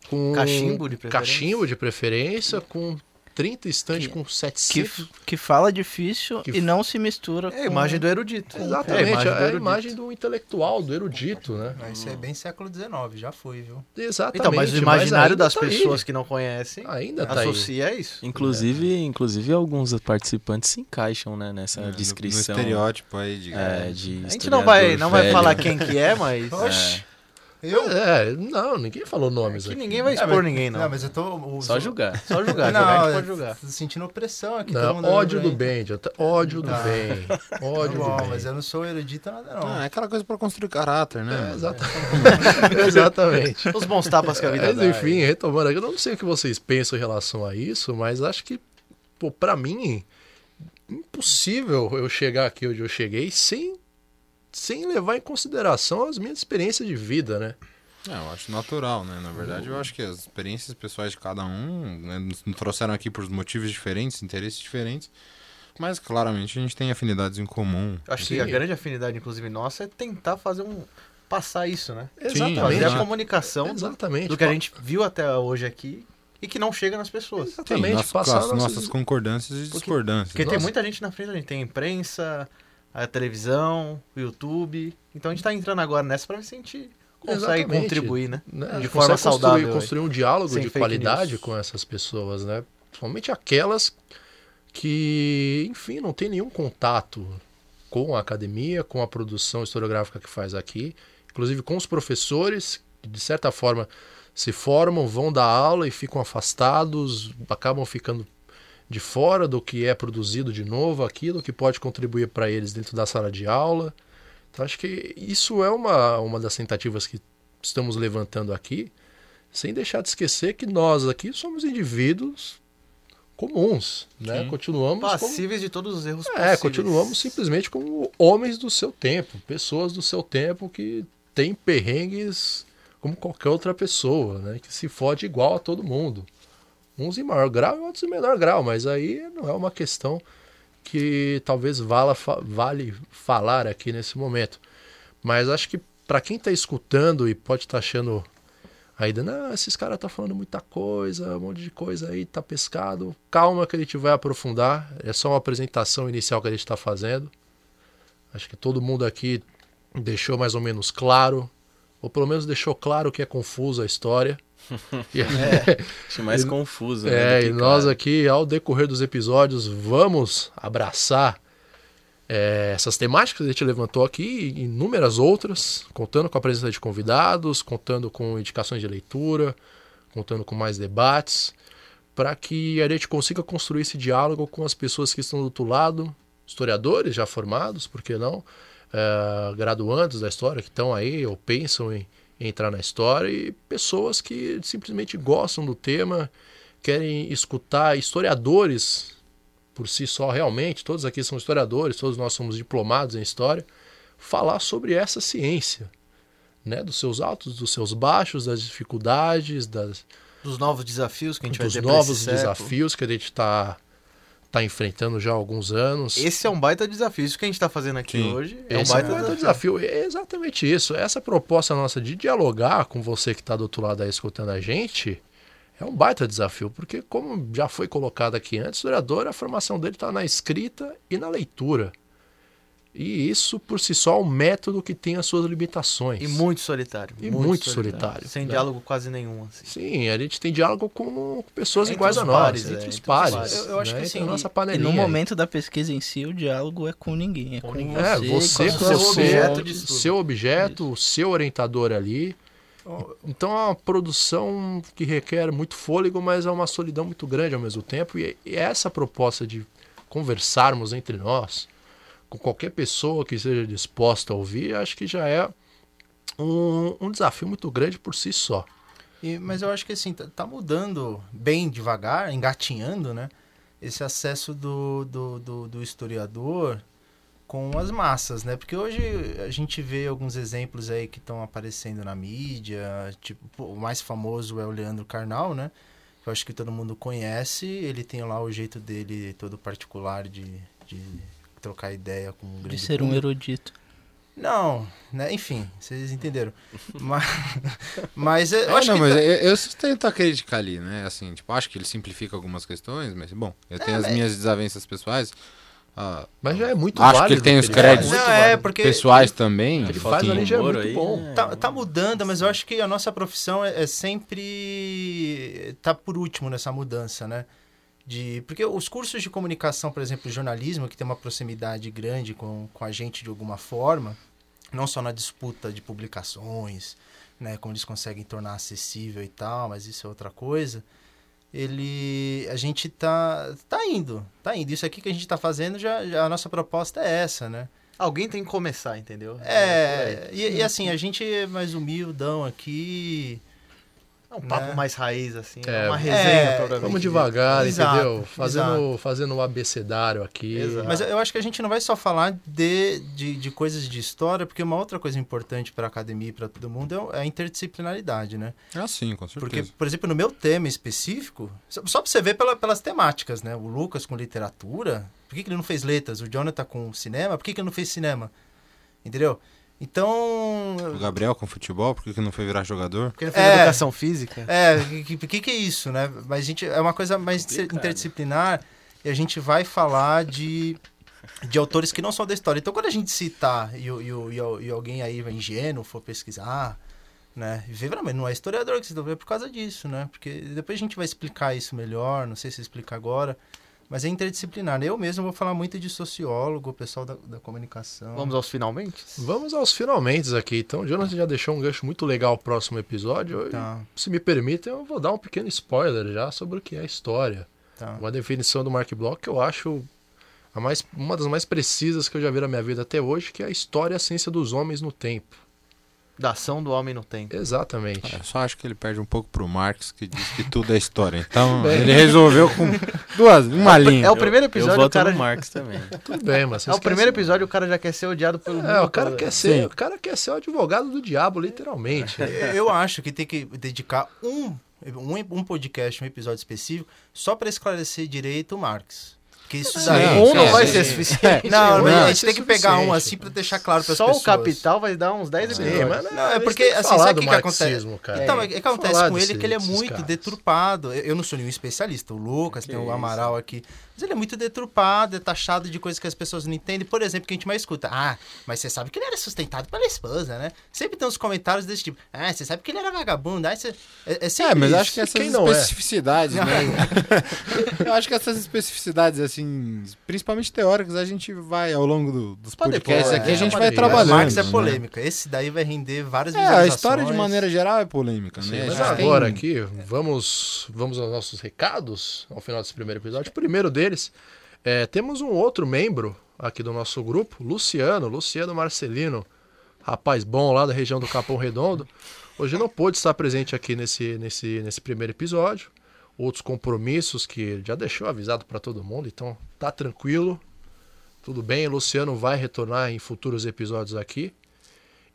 Speaker 1: com
Speaker 2: cachimbo de preferência,
Speaker 1: cachimbo de preferência com 30 estandes com 700.
Speaker 6: Que, que fala difícil que... e não se mistura
Speaker 2: é a imagem do erudito.
Speaker 1: Exatamente, é a imagem, do, é a imagem do intelectual, do erudito, né?
Speaker 3: Isso é bem século XIX, já foi, viu?
Speaker 1: Exatamente.
Speaker 2: Então, mas o imaginário das tá pessoas aí. que não conhecem
Speaker 1: ainda tá
Speaker 2: associa
Speaker 1: aí.
Speaker 2: isso.
Speaker 5: Inclusive, é. inclusive alguns participantes se encaixam, né, nessa é, descrição.
Speaker 4: No, no estereótipo aí de,
Speaker 5: é, de
Speaker 2: A gente não vai, não vai falar quem que é, mas...
Speaker 1: Oxi. Eu? É, não, ninguém falou nomes
Speaker 2: é
Speaker 1: aqui.
Speaker 2: ninguém vai expor é, mas, ninguém, não.
Speaker 3: Não, mas eu tô.
Speaker 5: Só julgar.
Speaker 2: Só julgar,
Speaker 3: não,
Speaker 2: jogar, pode julgar.
Speaker 3: Tô sentindo opressão aqui.
Speaker 1: Não, ódio do bem, ódio do bem. Ódio
Speaker 3: bom,
Speaker 1: do bem.
Speaker 3: Mas eu não sou erudito nada, não.
Speaker 4: Ah, é aquela coisa pra construir caráter, né?
Speaker 1: É, exatamente. exatamente.
Speaker 2: Os bons tapas que a vida
Speaker 1: mas,
Speaker 2: dá.
Speaker 1: Enfim, retomando aqui, eu não sei o que vocês pensam em relação a isso, mas acho que, pô, pra mim, impossível eu chegar aqui onde eu cheguei sem, sem levar em consideração as minhas experiências de vida, né?
Speaker 4: É, eu acho natural, né? Na verdade, eu acho que as experiências pessoais de cada um né, nos trouxeram aqui por motivos diferentes, interesses diferentes. Mas claramente a gente tem afinidades em comum.
Speaker 2: Eu acho Sim. que a grande afinidade, inclusive, nossa, é tentar fazer um. passar isso, né?
Speaker 1: Exatamente.
Speaker 2: Fazer a comunicação
Speaker 1: Exatamente.
Speaker 2: do que a gente viu até hoje aqui e que não chega nas pessoas.
Speaker 1: Exatamente. Sim,
Speaker 4: nossas, passar nossas, nossas concordâncias e discordâncias.
Speaker 2: Porque, porque tem muita gente na frente, a gente tem imprensa, a televisão, o YouTube. Então a gente está entrando agora nessa para ver se a gente consegue Exatamente. contribuir, né? né?
Speaker 1: De forma saudável. Construir, construir um diálogo de qualidade news. com essas pessoas, né? Principalmente aquelas que, enfim, não tem nenhum contato com a academia, com a produção historiográfica que faz aqui, inclusive com os professores, que de certa forma se formam, vão dar aula e ficam afastados, acabam ficando de fora do que é produzido de novo, aquilo que pode contribuir para eles dentro da sala de aula. Então acho que isso é uma, uma das tentativas que estamos levantando aqui, sem deixar de esquecer que nós aqui somos indivíduos comuns, né? Sim. Continuamos
Speaker 2: passíveis
Speaker 1: como...
Speaker 2: de todos os erros
Speaker 1: é,
Speaker 2: possíveis.
Speaker 1: continuamos simplesmente como homens do seu tempo, pessoas do seu tempo que têm perrengues como qualquer outra pessoa, né? Que se fode igual a todo mundo. Uns em maior grau e outros em menor grau, mas aí não é uma questão que talvez vala, vale falar aqui nesse momento. Mas acho que para quem está escutando e pode estar tá achando ainda, não, esses caras tá falando muita coisa, um monte de coisa aí, tá pescado. Calma que a gente vai aprofundar. É só uma apresentação inicial que a gente está fazendo. Acho que todo mundo aqui deixou mais ou menos claro, ou pelo menos deixou claro que é confusa a história.
Speaker 5: é, acho mais e, confuso.
Speaker 1: Né, é, e nós aqui, ao decorrer dos episódios, vamos abraçar é, essas temáticas que a gente levantou aqui e inúmeras outras, contando com a presença de convidados, contando com indicações de leitura, contando com mais debates, para que a gente consiga construir esse diálogo com as pessoas que estão do outro lado, historiadores já formados, por que não? É, graduandos da história que estão aí ou pensam em entrar na história e pessoas que simplesmente gostam do tema, querem escutar historiadores por si só realmente, todos aqui são historiadores, todos nós somos diplomados em história, falar sobre essa ciência. né? Dos seus altos, dos seus baixos, das dificuldades, das,
Speaker 2: Dos novos desafios que a gente vai ter
Speaker 1: novos desafios que a gente está tá enfrentando já há alguns anos.
Speaker 2: Esse é um baita desafio. Isso que a gente tá fazendo aqui
Speaker 4: Sim.
Speaker 2: hoje é um
Speaker 1: Esse
Speaker 2: baita
Speaker 1: é um baita
Speaker 2: desafio.
Speaker 1: desafio. É exatamente isso. Essa proposta nossa de dialogar com você que está do outro lado aí escutando a gente é um baita desafio, porque como já foi colocado aqui antes, o historiador, a formação dele está na escrita e na leitura. E isso por si só é um método que tem as suas limitações.
Speaker 2: E muito solitário.
Speaker 1: E muito solitário,
Speaker 2: Sem
Speaker 1: né?
Speaker 2: diálogo quase nenhum, assim.
Speaker 1: Sim, a gente tem diálogo com pessoas
Speaker 2: Entre
Speaker 1: iguais a nós,
Speaker 2: pares,
Speaker 1: entre
Speaker 2: é,
Speaker 1: os
Speaker 2: entre os
Speaker 1: pares.
Speaker 2: pares.
Speaker 3: Eu- eu acho que
Speaker 1: né?
Speaker 3: assim,
Speaker 1: Entre a nossa
Speaker 6: E
Speaker 1: panelinha.
Speaker 6: no
Speaker 1: aí.
Speaker 6: momento da pesquisa em si, o diálogo é com ninguém. É com,
Speaker 2: Com ninguém.
Speaker 1: É,
Speaker 6: você,
Speaker 1: você
Speaker 6: com
Speaker 2: seu objeto
Speaker 1: seu objeto, o seu orientador ali. Então é uma produção que requer muito fôlego, mas é uma solidão muito grande ao mesmo tempo. E e essa proposta de conversarmos entre nós, com qualquer pessoa que esteja disposta a ouvir, acho que já é um, um desafio muito grande por si só.
Speaker 3: E- mas eu acho que assim, tá, tá mudando bem devagar, engatinhando, né? Esse acesso do, do, do, do historiador com as massas, né? Porque hoje a gente vê alguns exemplos aí que estão aparecendo na mídia, tipo, o mais famoso é o Leandro Carnal, né? Que eu acho que todo mundo conhece, ele tem lá o jeito dele todo particular de, de trocar ideia com um
Speaker 6: De
Speaker 3: grande
Speaker 6: ser um
Speaker 3: público.
Speaker 6: erudito.
Speaker 3: Não, né? Enfim, vocês entenderam. mas, mas eu
Speaker 4: É,
Speaker 3: acho
Speaker 4: não,
Speaker 3: que
Speaker 4: mas
Speaker 3: tá-
Speaker 4: eu, eu sustento a crítica ali, né? Assim, tipo, acho que ele simplifica algumas questões, mas, bom, eu tenho as
Speaker 3: mas-
Speaker 4: minhas desavenças pessoais. ah,
Speaker 1: Mas já é muito
Speaker 4: Acho que ele tem
Speaker 1: o
Speaker 4: os
Speaker 1: ele
Speaker 4: créditos.
Speaker 3: Não, é, porque
Speaker 4: pessoais também.
Speaker 1: Ele faz ali já é muito
Speaker 5: aí,
Speaker 1: bom.
Speaker 5: né?
Speaker 3: Tá, tá mudando, mas eu acho que a nossa profissão é, é sempre tá por último nessa mudança, né? De, porque os cursos de comunicação, por exemplo, jornalismo, que tem uma proximidade grande com, com a gente de alguma forma, não só na disputa de publicações, né, como eles conseguem tornar acessível e tal, mas isso é outra coisa. Ele, a gente tá, tá indo, tá indo. Isso aqui que a gente tá fazendo, já, já a nossa proposta é essa, né?
Speaker 2: Alguém tem que começar, entendeu?
Speaker 3: É, e, e assim, a gente é mais humildão aqui.
Speaker 2: É um papo
Speaker 3: né?
Speaker 2: mais raiz, assim. É,
Speaker 1: É,
Speaker 2: uma resenha,
Speaker 3: é,
Speaker 2: provavelmente.
Speaker 1: Vamos devagar,
Speaker 3: Exato,
Speaker 1: entendeu? Fazendo, fazendo o abecedário aqui.
Speaker 2: Exato.
Speaker 3: Mas eu- acho que a gente não vai só falar de, de, de coisas de história, porque uma outra coisa importante para a academia e para todo mundo é o- é a interdisciplinaridade, né?
Speaker 4: Ah, sim, com certeza.
Speaker 3: Porque, por exemplo, no meu tema específico, só pra você ver pela- pelas temáticas, né? O Lucas com literatura, por que, que ele não fez letras? O Jonathan com cinema, por que, que ele não fez cinema? Entendeu? Então.
Speaker 4: O Gabriel com futebol, por que não foi virar jogador?
Speaker 2: Porque ele fez
Speaker 3: É.
Speaker 2: educação física.
Speaker 3: É, o que, que, que é isso, né? Mas a gente é uma coisa mais
Speaker 5: Complicado.
Speaker 3: interdisciplinar e a gente vai falar de, de autores que não são da história. Então, quando a gente citar e, o- e, e, e alguém aí ingênuo for pesquisar, né? E ver, "Não, mas não é historiador que citou, é por causa disso, né? Porque depois a gente vai explicar isso melhor, não sei se explica agora. Mas é interdisciplinar. Eu mesmo vou falar muito de sociólogo, o pessoal da, da comunicação.
Speaker 2: Vamos aos finalmente?
Speaker 1: Vamos aos finalmente aqui. Então, o Jonathan já deixou um gancho muito legal o próximo episódio.
Speaker 3: Tá,
Speaker 1: E, se me permitem, eu vou dar um pequeno spoiler já sobre o que é história.
Speaker 3: tá.
Speaker 1: Uma definição do Mark Bloch que eu acho a mais, uma das mais precisas que eu já vi na minha vida até hoje, que é a história e a ciência dos homens no tempo.
Speaker 2: Da ação do homem no tempo.
Speaker 1: Exatamente.
Speaker 4: Eu só acho que ele perde um pouco pro Marx, que diz que tudo é história. Então,
Speaker 1: bem.
Speaker 4: ele resolveu com duas, uma linha.
Speaker 2: É o primeiro episódio,
Speaker 5: eu
Speaker 2: o
Speaker 5: voto
Speaker 2: cara.
Speaker 5: no Marx também.
Speaker 1: Tudo bem, mas
Speaker 2: É o primeiro episódio, o cara já quer ser odiado pelo
Speaker 1: É,
Speaker 2: mundo
Speaker 1: o cara
Speaker 2: todo.
Speaker 1: quer ser,
Speaker 4: Sim.
Speaker 1: o cara quer ser o advogado do diabo, literalmente.
Speaker 3: Eu acho que tem que dedicar um, um, um podcast, um episódio específico, só para esclarecer direito o Marx. Porque isso
Speaker 4: Sim,
Speaker 3: daí.
Speaker 2: Um não
Speaker 4: sim,
Speaker 2: vai
Speaker 4: sim.
Speaker 2: ser suficiente.
Speaker 3: Não,
Speaker 1: não,
Speaker 3: a gente
Speaker 1: é
Speaker 3: tem que pegar um assim para deixar claro para as
Speaker 2: Só
Speaker 3: pessoas.
Speaker 2: o capital vai dar uns 10
Speaker 1: Sim,
Speaker 2: episódios.
Speaker 1: mas não,
Speaker 3: Não, é porque, assim, sabe o que que acontece?
Speaker 1: cara.
Speaker 3: Então, é que acontece com ele
Speaker 1: desse-
Speaker 3: que ele é muito
Speaker 1: caras.
Speaker 3: deturpado. Eu eu não sou nenhum especialista. O Lucas,
Speaker 5: Que
Speaker 3: tem o
Speaker 5: isso.
Speaker 3: Amaral aqui. Mas ele é muito deturpado, é taxado de coisas que as pessoas não entendem. Por exemplo, que a gente mais escuta. Ah, mas você sabe que ele era sustentado pela esposa, né? Sempre tem uns comentários desse tipo. Ah, você sabe que ele era vagabundo. Ah, você... É, é
Speaker 4: É, mas
Speaker 3: isso.
Speaker 4: acho que essas
Speaker 1: Quem não é?
Speaker 4: especificidades, né? Eu acho que essas especificidades, assim, principalmente teóricas, a gente vai, ao longo do- dos
Speaker 2: Pode
Speaker 4: podcasts aqui,
Speaker 2: é,
Speaker 4: a gente
Speaker 1: pode
Speaker 4: vai trabalhando.
Speaker 3: Marx é
Speaker 4: né?
Speaker 3: polêmica. Esse daí vai render várias
Speaker 4: É, a
Speaker 3: visualizações.
Speaker 4: história de maneira geral é polêmica,
Speaker 1: Sim,
Speaker 4: né? A
Speaker 1: mas
Speaker 4: gente tem-
Speaker 1: agora aqui, vamos, vamos aos nossos recados ao final desse primeiro episódio. O primeiro deles, é, temos um outro membro aqui do nosso grupo, Luciano, Luciano Marcelino, rapaz bom lá da região do Capão Redondo. Hoje não pôde estar presente aqui nesse, nesse, nesse primeiro episódio. Outros compromissos que já deixou avisado para todo mundo, então tá tranquilo. Tudo bem, Luciano vai retornar em futuros episódios aqui.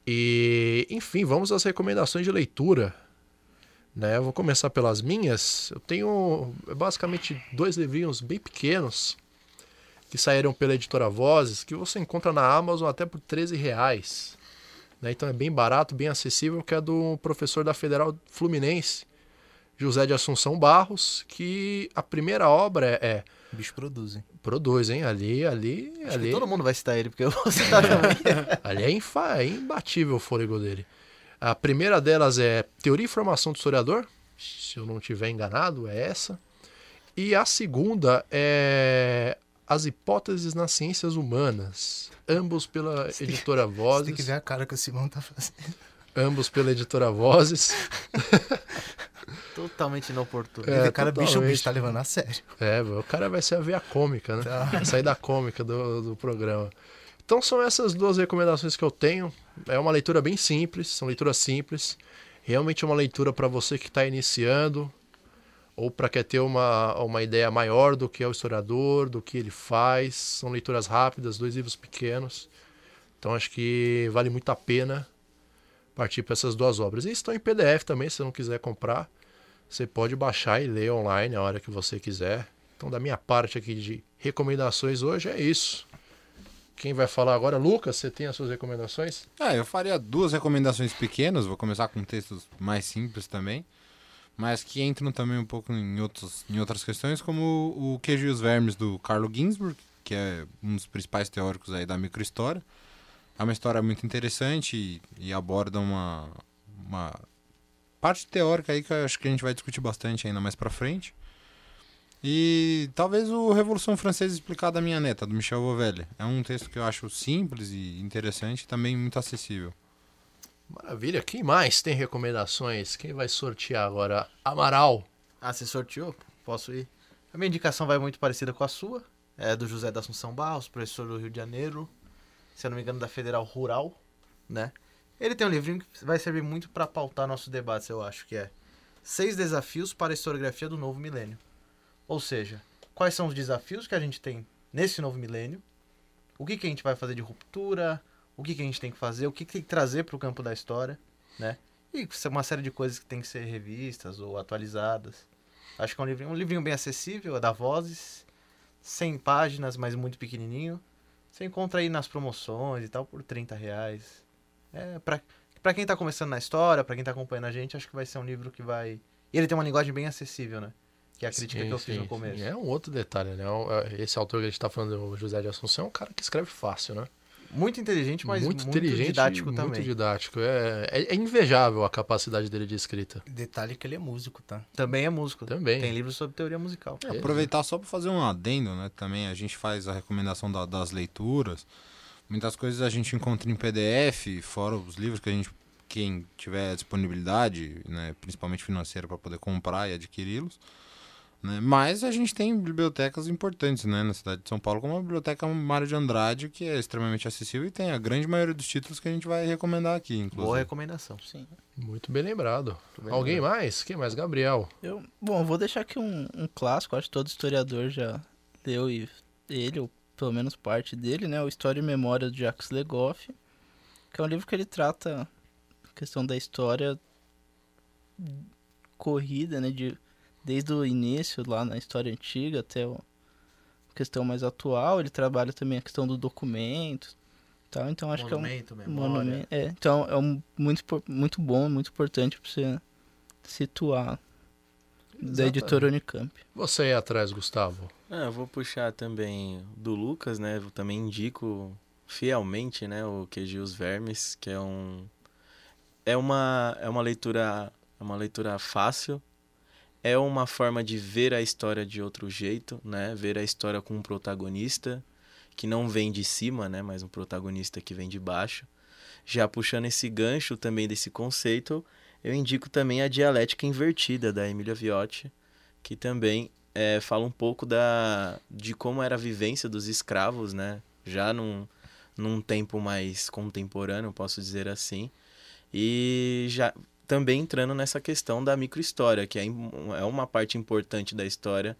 Speaker 1: E, enfim, vamos às recomendações de leitura. Né? Eu vou começar pelas minhas. Eu tenho basicamente dois livrinhos bem pequenos que saíram pela editora Vozes, que você encontra na Amazon até por 13 reais. Né? Então é bem barato, bem acessível, que é do professor da Federal Fluminense, José de Assunção Barros, que a primeira obra é... é
Speaker 3: o bicho produz, hein?
Speaker 1: Produz, hein? Ali, ali,
Speaker 2: Acho
Speaker 1: ali.
Speaker 2: todo mundo vai citar ele, porque você tá
Speaker 1: Ali é, infa, é imbatível o fôlego dele. A primeira delas é Teoria e Formação do Historiador, se eu não estiver enganado, é essa. E a segunda é As Hipóteses nas Ciências Humanas, ambos pela editora
Speaker 3: Você
Speaker 1: Vozes.
Speaker 3: tem que ver a cara que o Simão tá fazendo.
Speaker 1: Ambos pela editora Vozes.
Speaker 2: totalmente inoportuno.
Speaker 1: É,
Speaker 3: É, cara, bicho, o
Speaker 1: totalmente.
Speaker 3: bicho tá levando a sério.
Speaker 1: É, o cara vai ser a veia cômica, né?
Speaker 3: Tá.
Speaker 1: Vai sair da cômica do, do programa. Então são essas duas recomendações que eu tenho. É uma leitura bem simples, são leituras simples. Realmente é uma leitura para você que está iniciando ou para quer ter uma, uma ideia maior do que é o historiador, do que ele faz. São leituras rápidas, dois livros pequenos. Então acho que vale muito a pena partir para essas duas obras. E estão em PDF também, se não quiser comprar. Você pode baixar e ler online a hora que você quiser. Então, da minha parte aqui de recomendações hoje é isso. Quem vai falar agora? Lucas, você tem as suas recomendações?
Speaker 4: É, eu faria duas recomendações pequenas, vou começar com textos mais simples também, mas que entram também um pouco em, outros, em outras questões, como o Queijo e os Vermes do Carlo Ginsburg, que é um dos principais teóricos aí da microhistória. É uma história muito interessante e, e aborda uma, uma parte teórica aí que eu acho que a gente vai discutir bastante ainda mais pra frente. E talvez o Revolução Francesa explicada à minha neta, do Michel Vovelli. É um texto que eu acho simples e interessante e também muito acessível.
Speaker 1: Maravilha. Quem mais tem recomendações? Quem vai sortear agora? Amaral.
Speaker 2: Ah, você sorteou? Posso ir? A minha indicação vai muito parecida com a sua. É do José da Assunção Barros, professor do Rio de Janeiro. Se eu não me engano, da Federal Rural, né? Ele tem um livrinho que vai servir muito para pautar nossos debates, eu acho, que é Seis Desafios para a Historiografia do Novo Milênio. Ou seja, quais são os desafios que a gente tem nesse novo milênio, o que, que a gente vai fazer de ruptura, o que, que a gente tem que fazer, o que, que tem que trazer para o campo da história, né? E uma série de coisas que tem que ser revistas ou atualizadas. Acho que é um livrinho, um livrinho bem acessível, é da Vozes, 100 páginas, mas muito pequenininho. Você encontra aí nas promoções e tal por 30 reais. É, pra, pra quem tá começando na história, pra quem tá acompanhando a gente, acho que vai ser um livro que vai... E ele tem uma linguagem bem acessível, né? Que é a crítica
Speaker 1: Sim,
Speaker 2: que eu fiz
Speaker 1: sim,
Speaker 2: no começo.
Speaker 1: sim. É um outro detalhe, né? Esse autor que a gente está falando, o José de Assunção, é um cara que escreve fácil, né?
Speaker 2: Muito inteligente, mas muito,
Speaker 1: inteligente
Speaker 2: didático
Speaker 1: muito
Speaker 2: também.
Speaker 1: didático. É, é, é invejável a capacidade dele de escrita.
Speaker 3: Detalhe que ele é músico, tá?
Speaker 2: Também é músico.
Speaker 1: Também.
Speaker 2: Tem livros sobre teoria musical.
Speaker 1: É,
Speaker 4: Aproveitar só para fazer um adendo, né? Também a gente faz a recomendação da- das leituras. Muitas coisas a gente encontra em PDF, fora os livros que a gente, quem tiver disponibilidade, né, principalmente financeira, para poder comprar e adquiri-los. Né? Mas a gente tem bibliotecas importantes né, na cidade de São Paulo, como a Biblioteca Mário de Andrade, que é extremamente acessível e tem a grande maioria dos títulos que a gente vai recomendar aqui, inclusive.
Speaker 2: Boa recomendação.
Speaker 6: Sim.
Speaker 1: Muito bem lembrado.
Speaker 2: bem
Speaker 1: Alguém
Speaker 2: lembrado.
Speaker 1: mais? Quem mais? Gabriel.
Speaker 6: Eu, bom, eu vou deixar aqui um, um clássico, acho que todo historiador já leu e ele, ou pelo menos parte dele, né? O História e Memória do Jacques Legoff, que é um livro que ele trata a questão da história corrida, né? De, desde o início, lá na história antiga, até o- a questão mais atual. Ele trabalha também a questão do documento tal. Então acho que é um
Speaker 2: Monumento, memória.
Speaker 6: monumento. É, então é um, muito, muito bom, muito importante para você situar da
Speaker 1: Exatamente.
Speaker 6: editora Unicamp.
Speaker 1: Você aí atrás, Gustavo.
Speaker 5: Ah, eu vou puxar também do Lucas, né? Eu também indico fielmente, né, o QG Os Vermes, que é um é uma é uma leitura é uma leitura fácil. É uma forma de ver a história de outro jeito, né? Ver a história com um protagonista que não vem de cima, né, mas um protagonista que vem de baixo. Já puxando esse gancho também desse conceito, eu indico também a Dialética Invertida da Emília Viotti, que também é, fala um pouco da, de como era a vivência dos escravos, né? Já num, num tempo mais contemporâneo, posso dizer assim. E já também entrando nessa questão da microhistória, que é, é uma parte importante da história,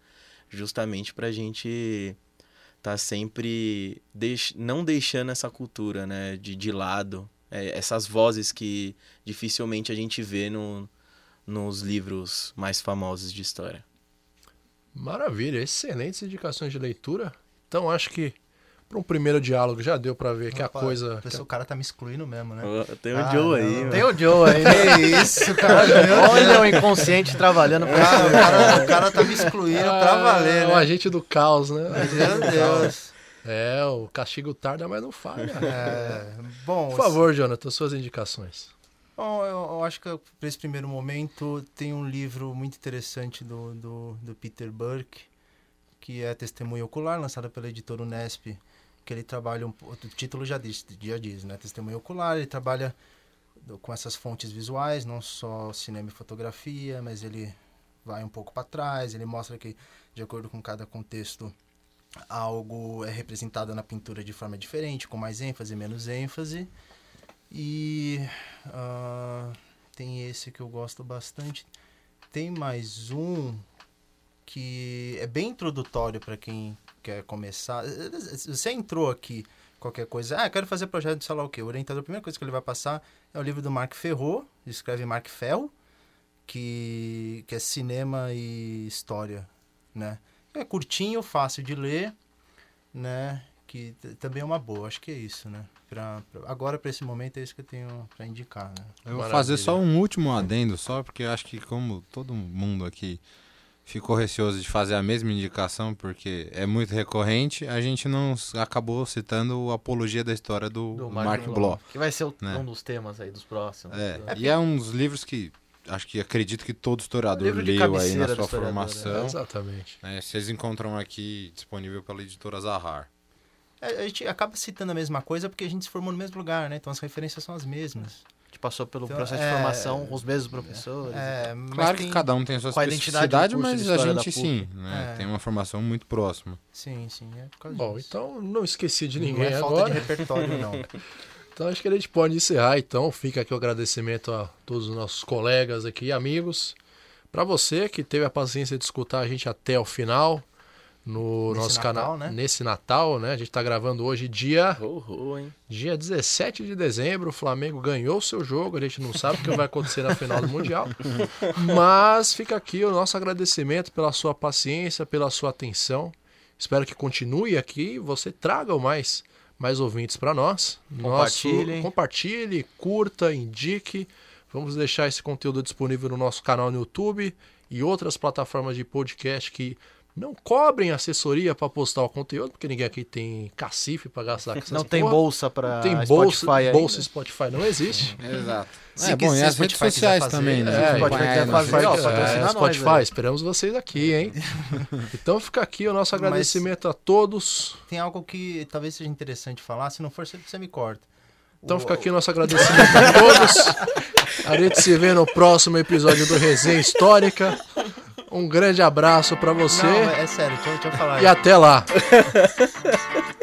Speaker 5: justamente para a gente tá sempre deix, não deixando essa cultura, né, de, de lado. É, essas vozes que dificilmente a gente vê no, nos livros mais famosos de história.
Speaker 1: Maravilha, excelentes indicações de leitura. Então acho que para um primeiro diálogo já deu para ver que a
Speaker 3: Opa,
Speaker 1: coisa.
Speaker 3: O cara tá me excluindo mesmo, né?
Speaker 5: Tem o
Speaker 3: Ah,
Speaker 5: Joe aí, mano.
Speaker 2: Tem o Joe aí?
Speaker 3: É isso, cara.
Speaker 2: Olha o inconsciente trabalhando pra
Speaker 3: Cara, o, cara, o cara tá me excluindo pra valer,
Speaker 1: É
Speaker 3: né?
Speaker 1: o agente do caos, né?
Speaker 3: Meu Deus.
Speaker 1: É, o castigo tarda, mas não falha.
Speaker 3: É, bom,
Speaker 1: Por favor, Jonathan, suas indicações.
Speaker 3: Bom, eu, eu acho que para esse primeiro momento tem um livro muito interessante do, do, do Peter Burke, que é Testemunho Ocular, lançado pela editora Unesp, que ele trabalha, um, o título já diz, já diz, né? Testemunho Ocular, ele trabalha com essas fontes visuais, não só cinema e fotografia, mas ele vai um pouco para trás, ele mostra que, de acordo com cada contexto, algo é representado na pintura de forma diferente, com mais ênfase, menos ênfase. E ah, tem esse que eu gosto bastante. Tem mais um que é bem introdutório para quem quer começar. Você entrou aqui, qualquer coisa, ah, quero fazer projeto de sei lá o quê. O orientador, a primeira coisa que ele vai passar é o livro do Mark Ferro, escreve Mark Fell, que, que é cinema e história, né? É curtinho, fácil de ler, né? Que também é uma boa, acho que é isso, né? Pra, pra- agora, para esse momento, é isso que eu tenho para indicar, né?
Speaker 4: Eu vou
Speaker 1: Maravilha.
Speaker 4: fazer só um último adendo, só porque eu acho que como todo mundo aqui ficou receoso de fazer a mesma indicação, porque é muito recorrente, a gente não acabou citando o Apologia da História do,
Speaker 2: do
Speaker 4: Mark, Bloch.
Speaker 2: Que vai ser o-
Speaker 4: né?
Speaker 2: um dos temas aí dos próximos.
Speaker 4: É,
Speaker 2: Do-
Speaker 4: e é um dos livros que acho que acredito que todo historiador
Speaker 2: de
Speaker 4: leu aí na sua formação.
Speaker 1: Exatamente.
Speaker 4: né? Vocês encontram aqui disponível pela editora Zahar.
Speaker 3: É, A gente acaba citando a mesma coisa porque a gente se formou no mesmo lugar, né? Então as referências são as mesmas.
Speaker 2: A gente passou pelo
Speaker 3: Então,
Speaker 2: processo
Speaker 3: é-
Speaker 2: de formação, os mesmos professores.
Speaker 3: É, mas
Speaker 4: Claro que cada um tem a sua
Speaker 2: com
Speaker 4: especificidade, mas a gente sim, né?
Speaker 3: É.
Speaker 4: tem uma formação muito próxima.
Speaker 3: Sim, sim, é por causa
Speaker 1: Bom,
Speaker 3: disso.
Speaker 1: então não esqueci de
Speaker 3: Não
Speaker 1: ninguém
Speaker 3: é falta
Speaker 1: agora.
Speaker 3: de repertório, não.
Speaker 1: Então acho que a gente pode encerrar. Então fica aqui o agradecimento a todos os nossos colegas aqui e amigos. Para você que teve a paciência de escutar a gente até o final no
Speaker 3: Nesse
Speaker 1: nosso canal
Speaker 3: né?
Speaker 1: nesse Natal, né? A gente tá gravando hoje dia
Speaker 5: ho, hein?
Speaker 1: dia 17 de dezembro. O Flamengo ganhou o seu jogo. A gente não sabe o que vai acontecer na final do mundial, mas fica aqui o nosso agradecimento pela sua paciência, pela sua atenção. Espero que continue aqui. Você traga mais mais ouvintes para nós. Nosso-
Speaker 2: Compartilhem.
Speaker 1: compartilhe, curta, indique. Vamos deixar esse conteúdo disponível no nosso canal no YouTube e outras plataformas de podcast que não cobrem assessoria para postar o conteúdo, porque ninguém aqui tem cacife para gastar com essas
Speaker 2: Não tem
Speaker 1: porra.
Speaker 2: bolsa pra
Speaker 1: Tem
Speaker 2: Spotify
Speaker 1: bolsa,
Speaker 2: ainda.
Speaker 1: bolsa Spotify não existe.
Speaker 4: Exato.
Speaker 3: Se
Speaker 4: é bom, e as
Speaker 3: Spotify
Speaker 4: redes sociais
Speaker 3: fazer,
Speaker 4: também, né?
Speaker 1: é,
Speaker 2: Spotify fazer, ó,
Speaker 4: sociais.
Speaker 2: patrocina
Speaker 1: É, Spotify,
Speaker 2: velho.
Speaker 1: esperamos vocês aqui, hein? então fica aqui o nosso agradecimento a todos.
Speaker 3: Tem algo que talvez seja interessante falar, se não for, você você me corta.
Speaker 1: Então fica aqui o nosso agradecimento a todos. A gente se vê no próximo episódio do Resenha Histórica. Um grande abraço para você
Speaker 3: Não, é sério, deixa, eu- deixa eu falar.
Speaker 1: e até lá.